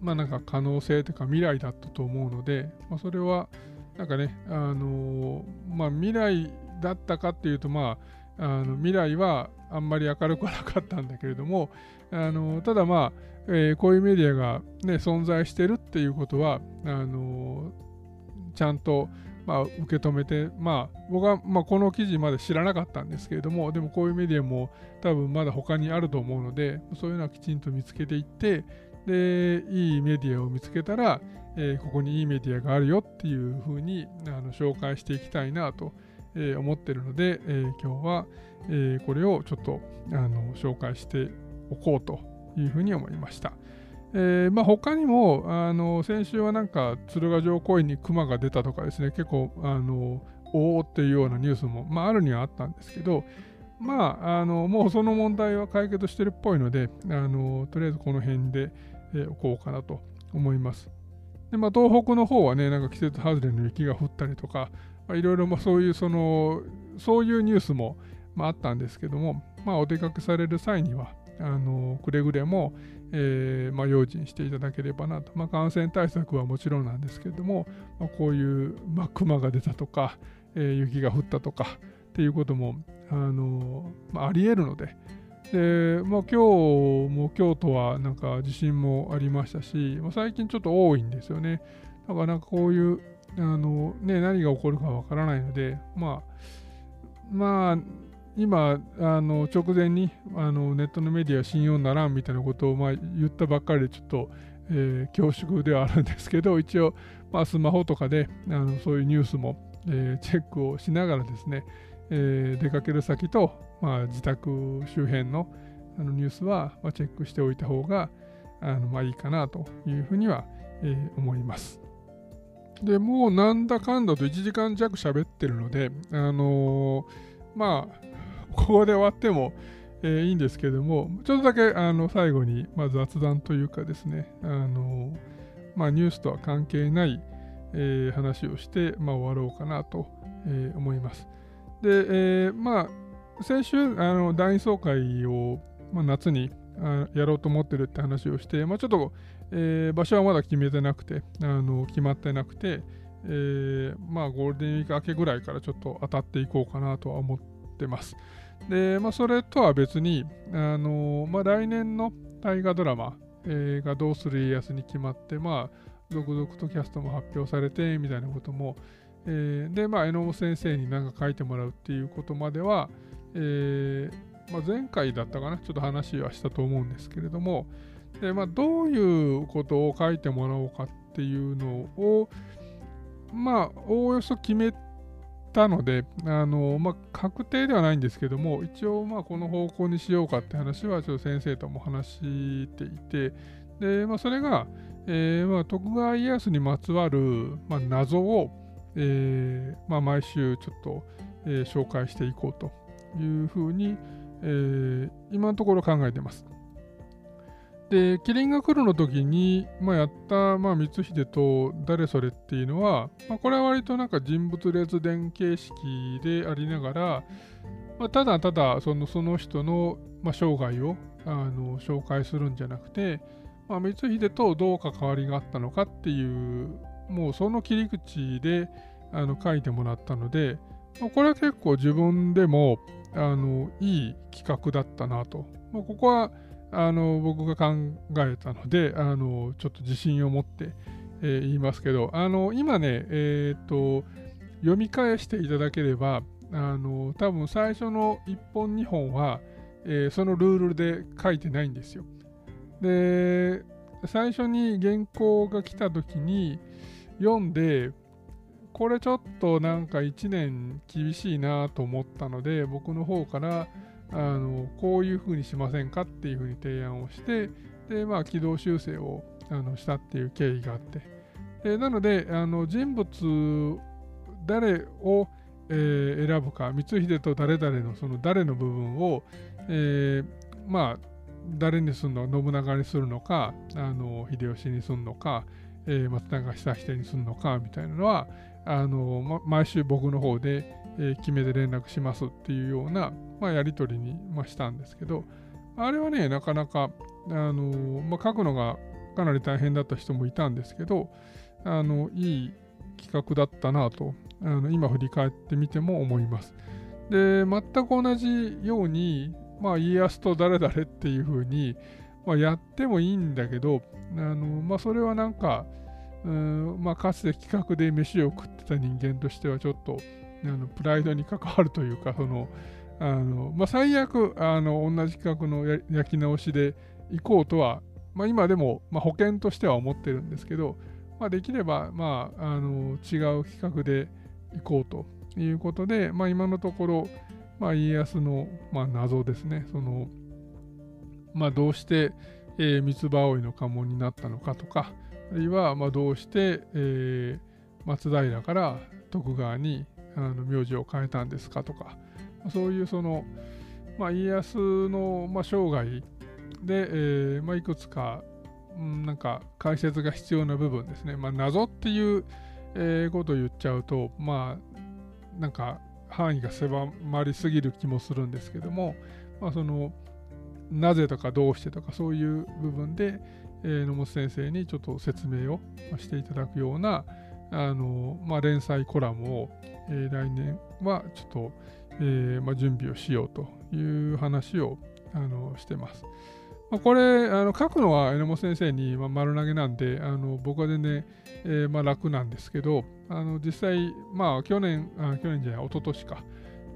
[SPEAKER 1] まあ、なんか可能性というか未来だったと思うので、まあ、それはなんかね、あのまあ、未来だったかっていうと、まあ、あの未来はあんまり明るくはなかったんだけれども、あのただまあ、えー、こういうメディアが、ね、存在してるっていうことはあのちゃんと、まあ、受け止めて、まあ、僕は、まあ、この記事まで知らなかったんですけれどもでもこういうメディアも多分まだ他にあると思うのでそういうのはきちんと見つけていってでいいメディアを見つけたら、えー、ここにいいメディアがあるよっていうふうにあの紹介していきたいなと、えー、思ってるので、えー、今日は、えー、これをちょっとあの紹介しておこうというふうに思いました。えーまあ、他にもあの先週はなんか鶴ヶ城公園に熊が出たとかですね結構あのおおっていうようなニュースも、まあ、あるにはあったんですけどまああのもうその問題は解決してるっぽいのであのとりあえずこの辺で、えー、おこうかなと思います。でまあ、東北の方はねなんか季節外れの雪が降ったりとかいろいろそういうそのそういうニュースも、まあ、あったんですけども、まあ、お出かけされる際には、あのくれぐれも、えーまあ、用心していただければなと、まあ、感染対策はもちろんなんですけれども、まあ、こういう、まあ、熊が出たとか、えー、雪が降ったとかっていうことも、あのまあ、ありえるので、でまあ、今日も京都はなんか地震もありましたし、まあ、最近ちょっと多いんですよね。だからなんかこういうあの、ね、何が起こるかわからないので、まあ、まあ、今あの直前にあのネットのメディア信用ならんみたいなことをまあ言ったばっかりでちょっと、えー、恐縮ではあるんですけど 一応、まあ、スマホとかであのそういうニュースも、えー、チェックをしながらですね、えー、出かける先と、まあ、自宅周辺のあのニュースは、まあ、チェックしておいた方があの、まあ、いいかなというふうには、えー、思います。でもうなんだかんだと1時間弱喋ってるので、あのー、まあここで終わっても、えー、いいんですけども、ちょっとだけあの最後に、まあ、雑談というかですね、あのまあ、ニュースとは関係ない、えー、話をして、まあ、終わろうかなと、えー、思います。で、えー、まあ、先週、あの団員総会を、まあ、夏にあやろうと思ってるって話をして、まあ、ちょっと、えー、場所はまだ決めてなくて、あの決まってなくて、えー、まあ、ゴールデンウィーク明けぐらいからちょっと当たっていこうかなとは思ってます。で、まあ、それとは別に、あのまあ、来年の大河ドラマ、えー、がどうする家康に決まって、まあ、続々とキャストも発表されて、みたいなことも、えー、で、まあ、榎本先生に何か書いてもらうっていうことまでは、えー、まあ、前回だったかな、ちょっと話はしたと思うんですけれども、でまあ、どういうことを書いてもらおうかっていうのを、まあ、おおよそ決めたので、あのまあ、確定ではないんですけども、一応、まあ、この方向にしようかって話は、ちょっと先生とも話していて、で、まあ、それが、えー、まあ、徳川家康にまつわる、まあ、謎を、えーまあ、毎週ちょっと、えー、紹介していこうというふうに、えー、今のところ考えています。で、キリンが来るの時に、まあ、やった、まあ、光秀と誰それっていうのは、まあ、これは割となんか人物列伝形式でありながら、まあ、ただただそのその人の、まあ、生涯をあの紹介するんじゃなくて、まあ、光秀とどう関わりがあったのかっていうもうその切り口であの書いてもらったので、まあ、これは結構自分でもあのいい企画だったなと、まあ、ここはあの僕が考えたのであのちょっと自信を持って、えー、言いますけどあの今ね、えーと、読み返していただければあの多分最初の1本2本は、えー、そのルールで書いてないんですよ。で最初に原稿が来た時に読んでこれちょっとなんか1年厳しいなと思ったので僕の方からあのこういうふうにしませんかっていうふうに提案をしてでまあ軌道修正をあのしたっていう経緯があって。でなのであの人物誰を、えー、選ぶか光秀と誰々のその誰の部分を、えー、まあ誰にするの信長にするのかあの秀吉にするのか、えー、松永久秀にするのかみたいなのはあの、ま、毎週僕の方で、え、決めて連絡しますっていうような、まあ、やり取りに、ましたんですけどあれはねなかなかあの、ま書くのがかなり大変だった人もいたんですけどあのいい企画だったなとあの今振り返ってみても思います。で全く同じようにまあ、家康と誰々っていう風に、まあ、やってもいいんだけど、あのまあ、それはなんか、うんまあ、かつて企画で飯を食ってた人間としてはちょっとあのプライドに関わるというか、そのあのまあ、最悪あの同じ企画の焼き直しで行こうとは、まあ、今でも、まあ、保険としては思ってるんですけど、まあ、できれば、まあ、あの違う企画で行こうということで、まあ、今のところ、まあ、家康の、まあ、謎ですね。その、まあ、どうして、えー、三つ葉葵の家紋になったのかとか、あるいは、まあ、どうして、えー、松平から徳川にあの名字を変えたんですかとか、そういうその、まあ、家康の、まあ、生涯で、えーまあ、いくつか、うん、なんか解説が必要な部分ですね。まあ、謎っていう、えー、ことを言っちゃうと、まあ、なんか範囲が狭まりすぎる気もするんですけども、まあ、そのなぜとかどうしてとかそういう部分で、えー、野本先生にちょっと説明をしていただくようなあの、まあ、連載コラムを、えー、来年はちょっと、えーまあ、準備をしようという話をあのしてます。まあ、これあの書くのは榎本先生に、まあ、丸投げなんであの僕は全然、えーまあ、楽なんですけどあの実際、まあ、去年あ去年じゃない一昨年か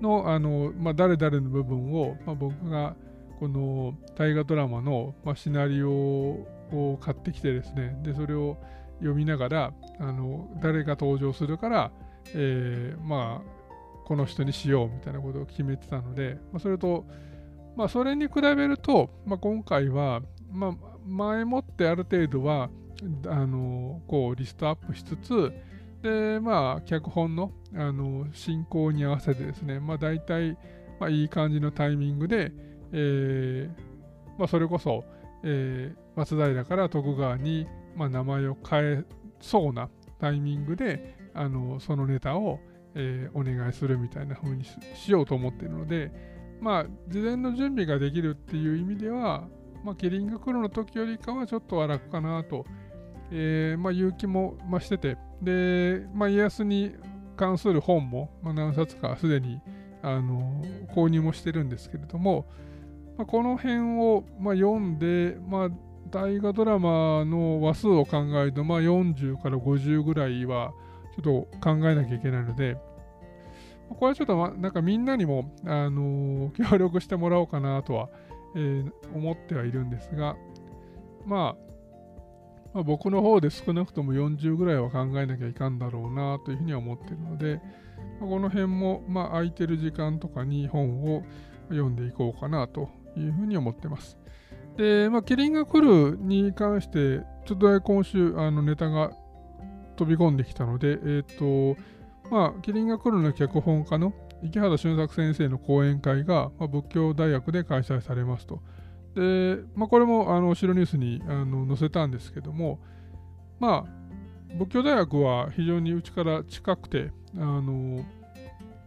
[SPEAKER 1] のあの、まあ、誰々の部分を、まあ、僕がこの大河ドラマの、まあ、シナリオを買ってきてですねでそれを読みながらあの誰が登場するから、えー、まあこの人にしようみたいなことを決めてたので、まあ、それとまあ、それに比べると、まあ、今回は、まあ、前もってある程度はあのこうリストアップしつつで、まあ、脚本のあの進行に合わせてですね、まあ、大体、まあ、いい感じのタイミングで、えー、まあ、それこそ、えー、松平から徳川に、まあ、名前を変えそうなタイミングであのそのネタを、えー、お願いするみたいな風にしようと思っているので、まあ、事前の準備ができるっていう意味では、まあ、キリングクルの時よりかはちょっとは楽かなと、えー、まあ、勇気も増してて、で、まあ、家康に関する本も、ま、何冊かすでにあの購入もしてるんですけれども、ま、この辺を、ま、読んで、まあ、大河ドラマの話数を考えると、まあ、40から50ぐらいはちょっと考えなきゃいけないので、これはちょっと、なんかみんなにも、あのー、協力してもらおうかなとは、えー、思ってはいるんですが、まあ、まあ、僕の方で少なくとも40ぐらいは考えなきゃいかんだろうなというふうには思っているので、まあ、この辺も、まあ、空いてる時間とかに本を読んでいこうかなというふうに思ってます。で、まあ、キリンが来るに関して、ちょっと今週あのネタが飛び込んできたので、えっ、ー、と、まあ、キリンが来るの脚本家の池畑俊作先生の講演会が、まあ、仏教大学で開催されますと。で、まあ、これもあの後ろニュースにあの載せたんですけども、まあ、仏教大学は非常にうちから近くて、あの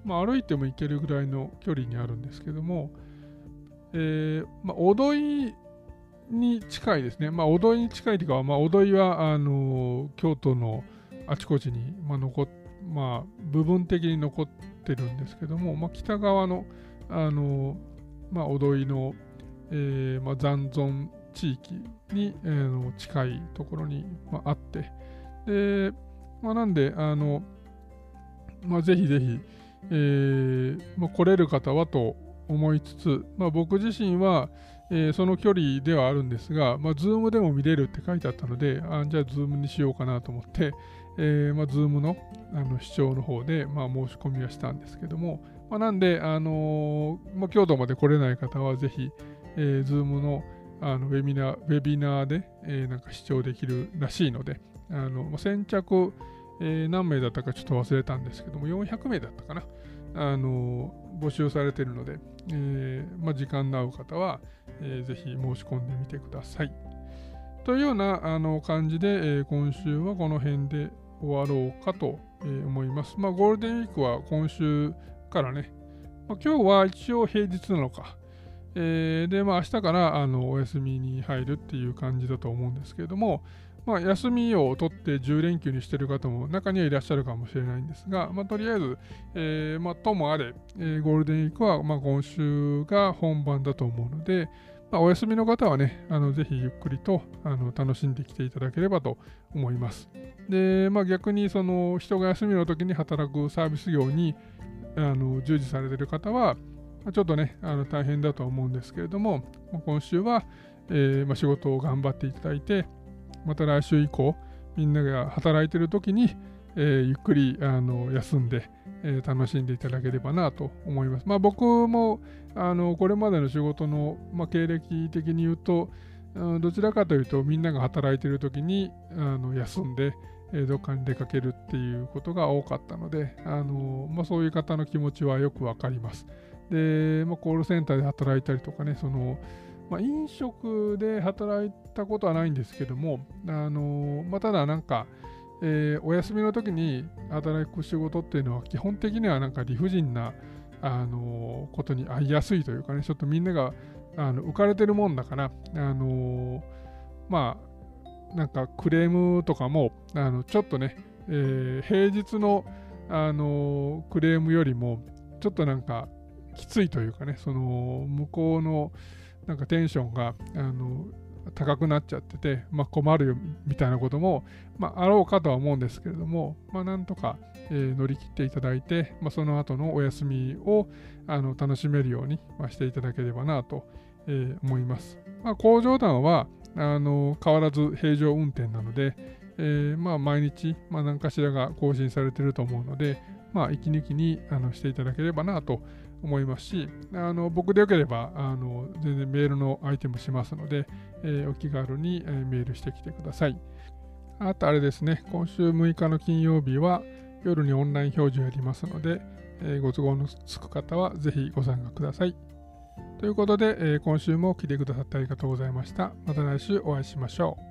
[SPEAKER 1] まあ、歩いても行けるぐらいの距離にあるんですけども、えーまあ、おどいに近いですね。まあ、おどいに近いというか、まあ、おどいはあの京都のあちこちに、まあ残まあ、部分的に残ってるんですけども、まあ、北側のあの、まあ、おどいのえーまあ、残存地域に、えー、近いところに、まあ、あって、で、まあ、なんで、あの、まあ、ぜひぜひ、えーまあ、来れる方はと思いつつ、まあ、僕自身は、えー、その距離ではあるんですが、まあ、Zoom でも見れるって書いてあったので、あじゃあ Zoom にしようかなと思って、えーまあ、Zoom のあの視聴の方で、まあ、申し込みはしたんですけども、まあ、なんで、あのーまあ、京都まで来れない方はぜひ、えー、Zoom のあのウェビナーウェビナーで、えー、なんか視聴できるらしいので、あの先着、えー、何名だったかちょっと忘れたんですけども、400名だったかな。あの募集されているので、えーまあ、時間の合う方は、えー、ぜひ申し込んでみてください。というようなあの感じで、えー、今週はこの辺で終わろうかと、思います。まあ、ゴールデンウィークは今週からね、まあ、今日は一応平日なのか、えー、で、まあ、明日からあのお休みに入るっていう感じだと思うんですけれども、まあ、休みを取って10連休にしている方も中にはいらっしゃるかもしれないんですが、まあ、とりあえず、えー、まあ、ともあれ、えー、ゴールデンウィークは、まあ、今週が本番だと思うので、まあ、お休みの方はね、あのぜひゆっくりとあの楽しんできていただければと思います。で、まあ、逆にその人が休みの時に働くサービス業にあの従事されている方は、ちょっとね、あの大変だと思うんですけれども、今週は、えー、まあ、仕事を頑張っていただいて、また来週以降、みんなが働いている時に、えー、ゆっくりあの休んで、えー、楽しんでいただければなと思います。まあ、僕もあのこれまでの仕事の、まあ、経歴的に言うと、どちらかというとみんなが働いている時にあの休んで、えー、どっかに出かけるっていうことが多かったので、あのまあ、そういう方の気持ちはよくわかります。で、まあ、コールセンターで働いたりとかね、その、まあ、飲食で働いたことはないんですけども、あのまあ、ただなんか、えー、お休みの時に働く仕事っていうのは基本的にはなんか理不尽な、あのことに合いやすいというかね、ちょっとみんながあの浮かれてるもんだから、あのまあ、なんかクレームとかも、あのちょっとね、えー、平日の、あのクレームよりも、ちょっとなんかきついというかね、その向こうのなんかテンションがあの高くなっちゃってて、まあ、困るよみたいなことも、まあ、あろうかとは思うんですけれども、まあ、なんとか、えー、乗り切っていただいて、まあ、その後のお休みをあの楽しめるように、まあ、していただければなと、えー、思います。まあ、工場団はあの変わらず平常運転なので、えー、まあ毎日、まあ、何かしらが更新されていると思うので、まあ、息抜きにあのしていただければなと思います思いますし、あの僕でよければあの全然メールのアイテムしますので、えー、お気軽に、えー、メールしてきてください。あとあれですね、今週6日の金曜日は夜にオンライン表示をやりますので、えー、ご都合のつく方はぜひご参加ください。ということで、えー今週も来てくださってありがとうございました。また来週お会いしましょう。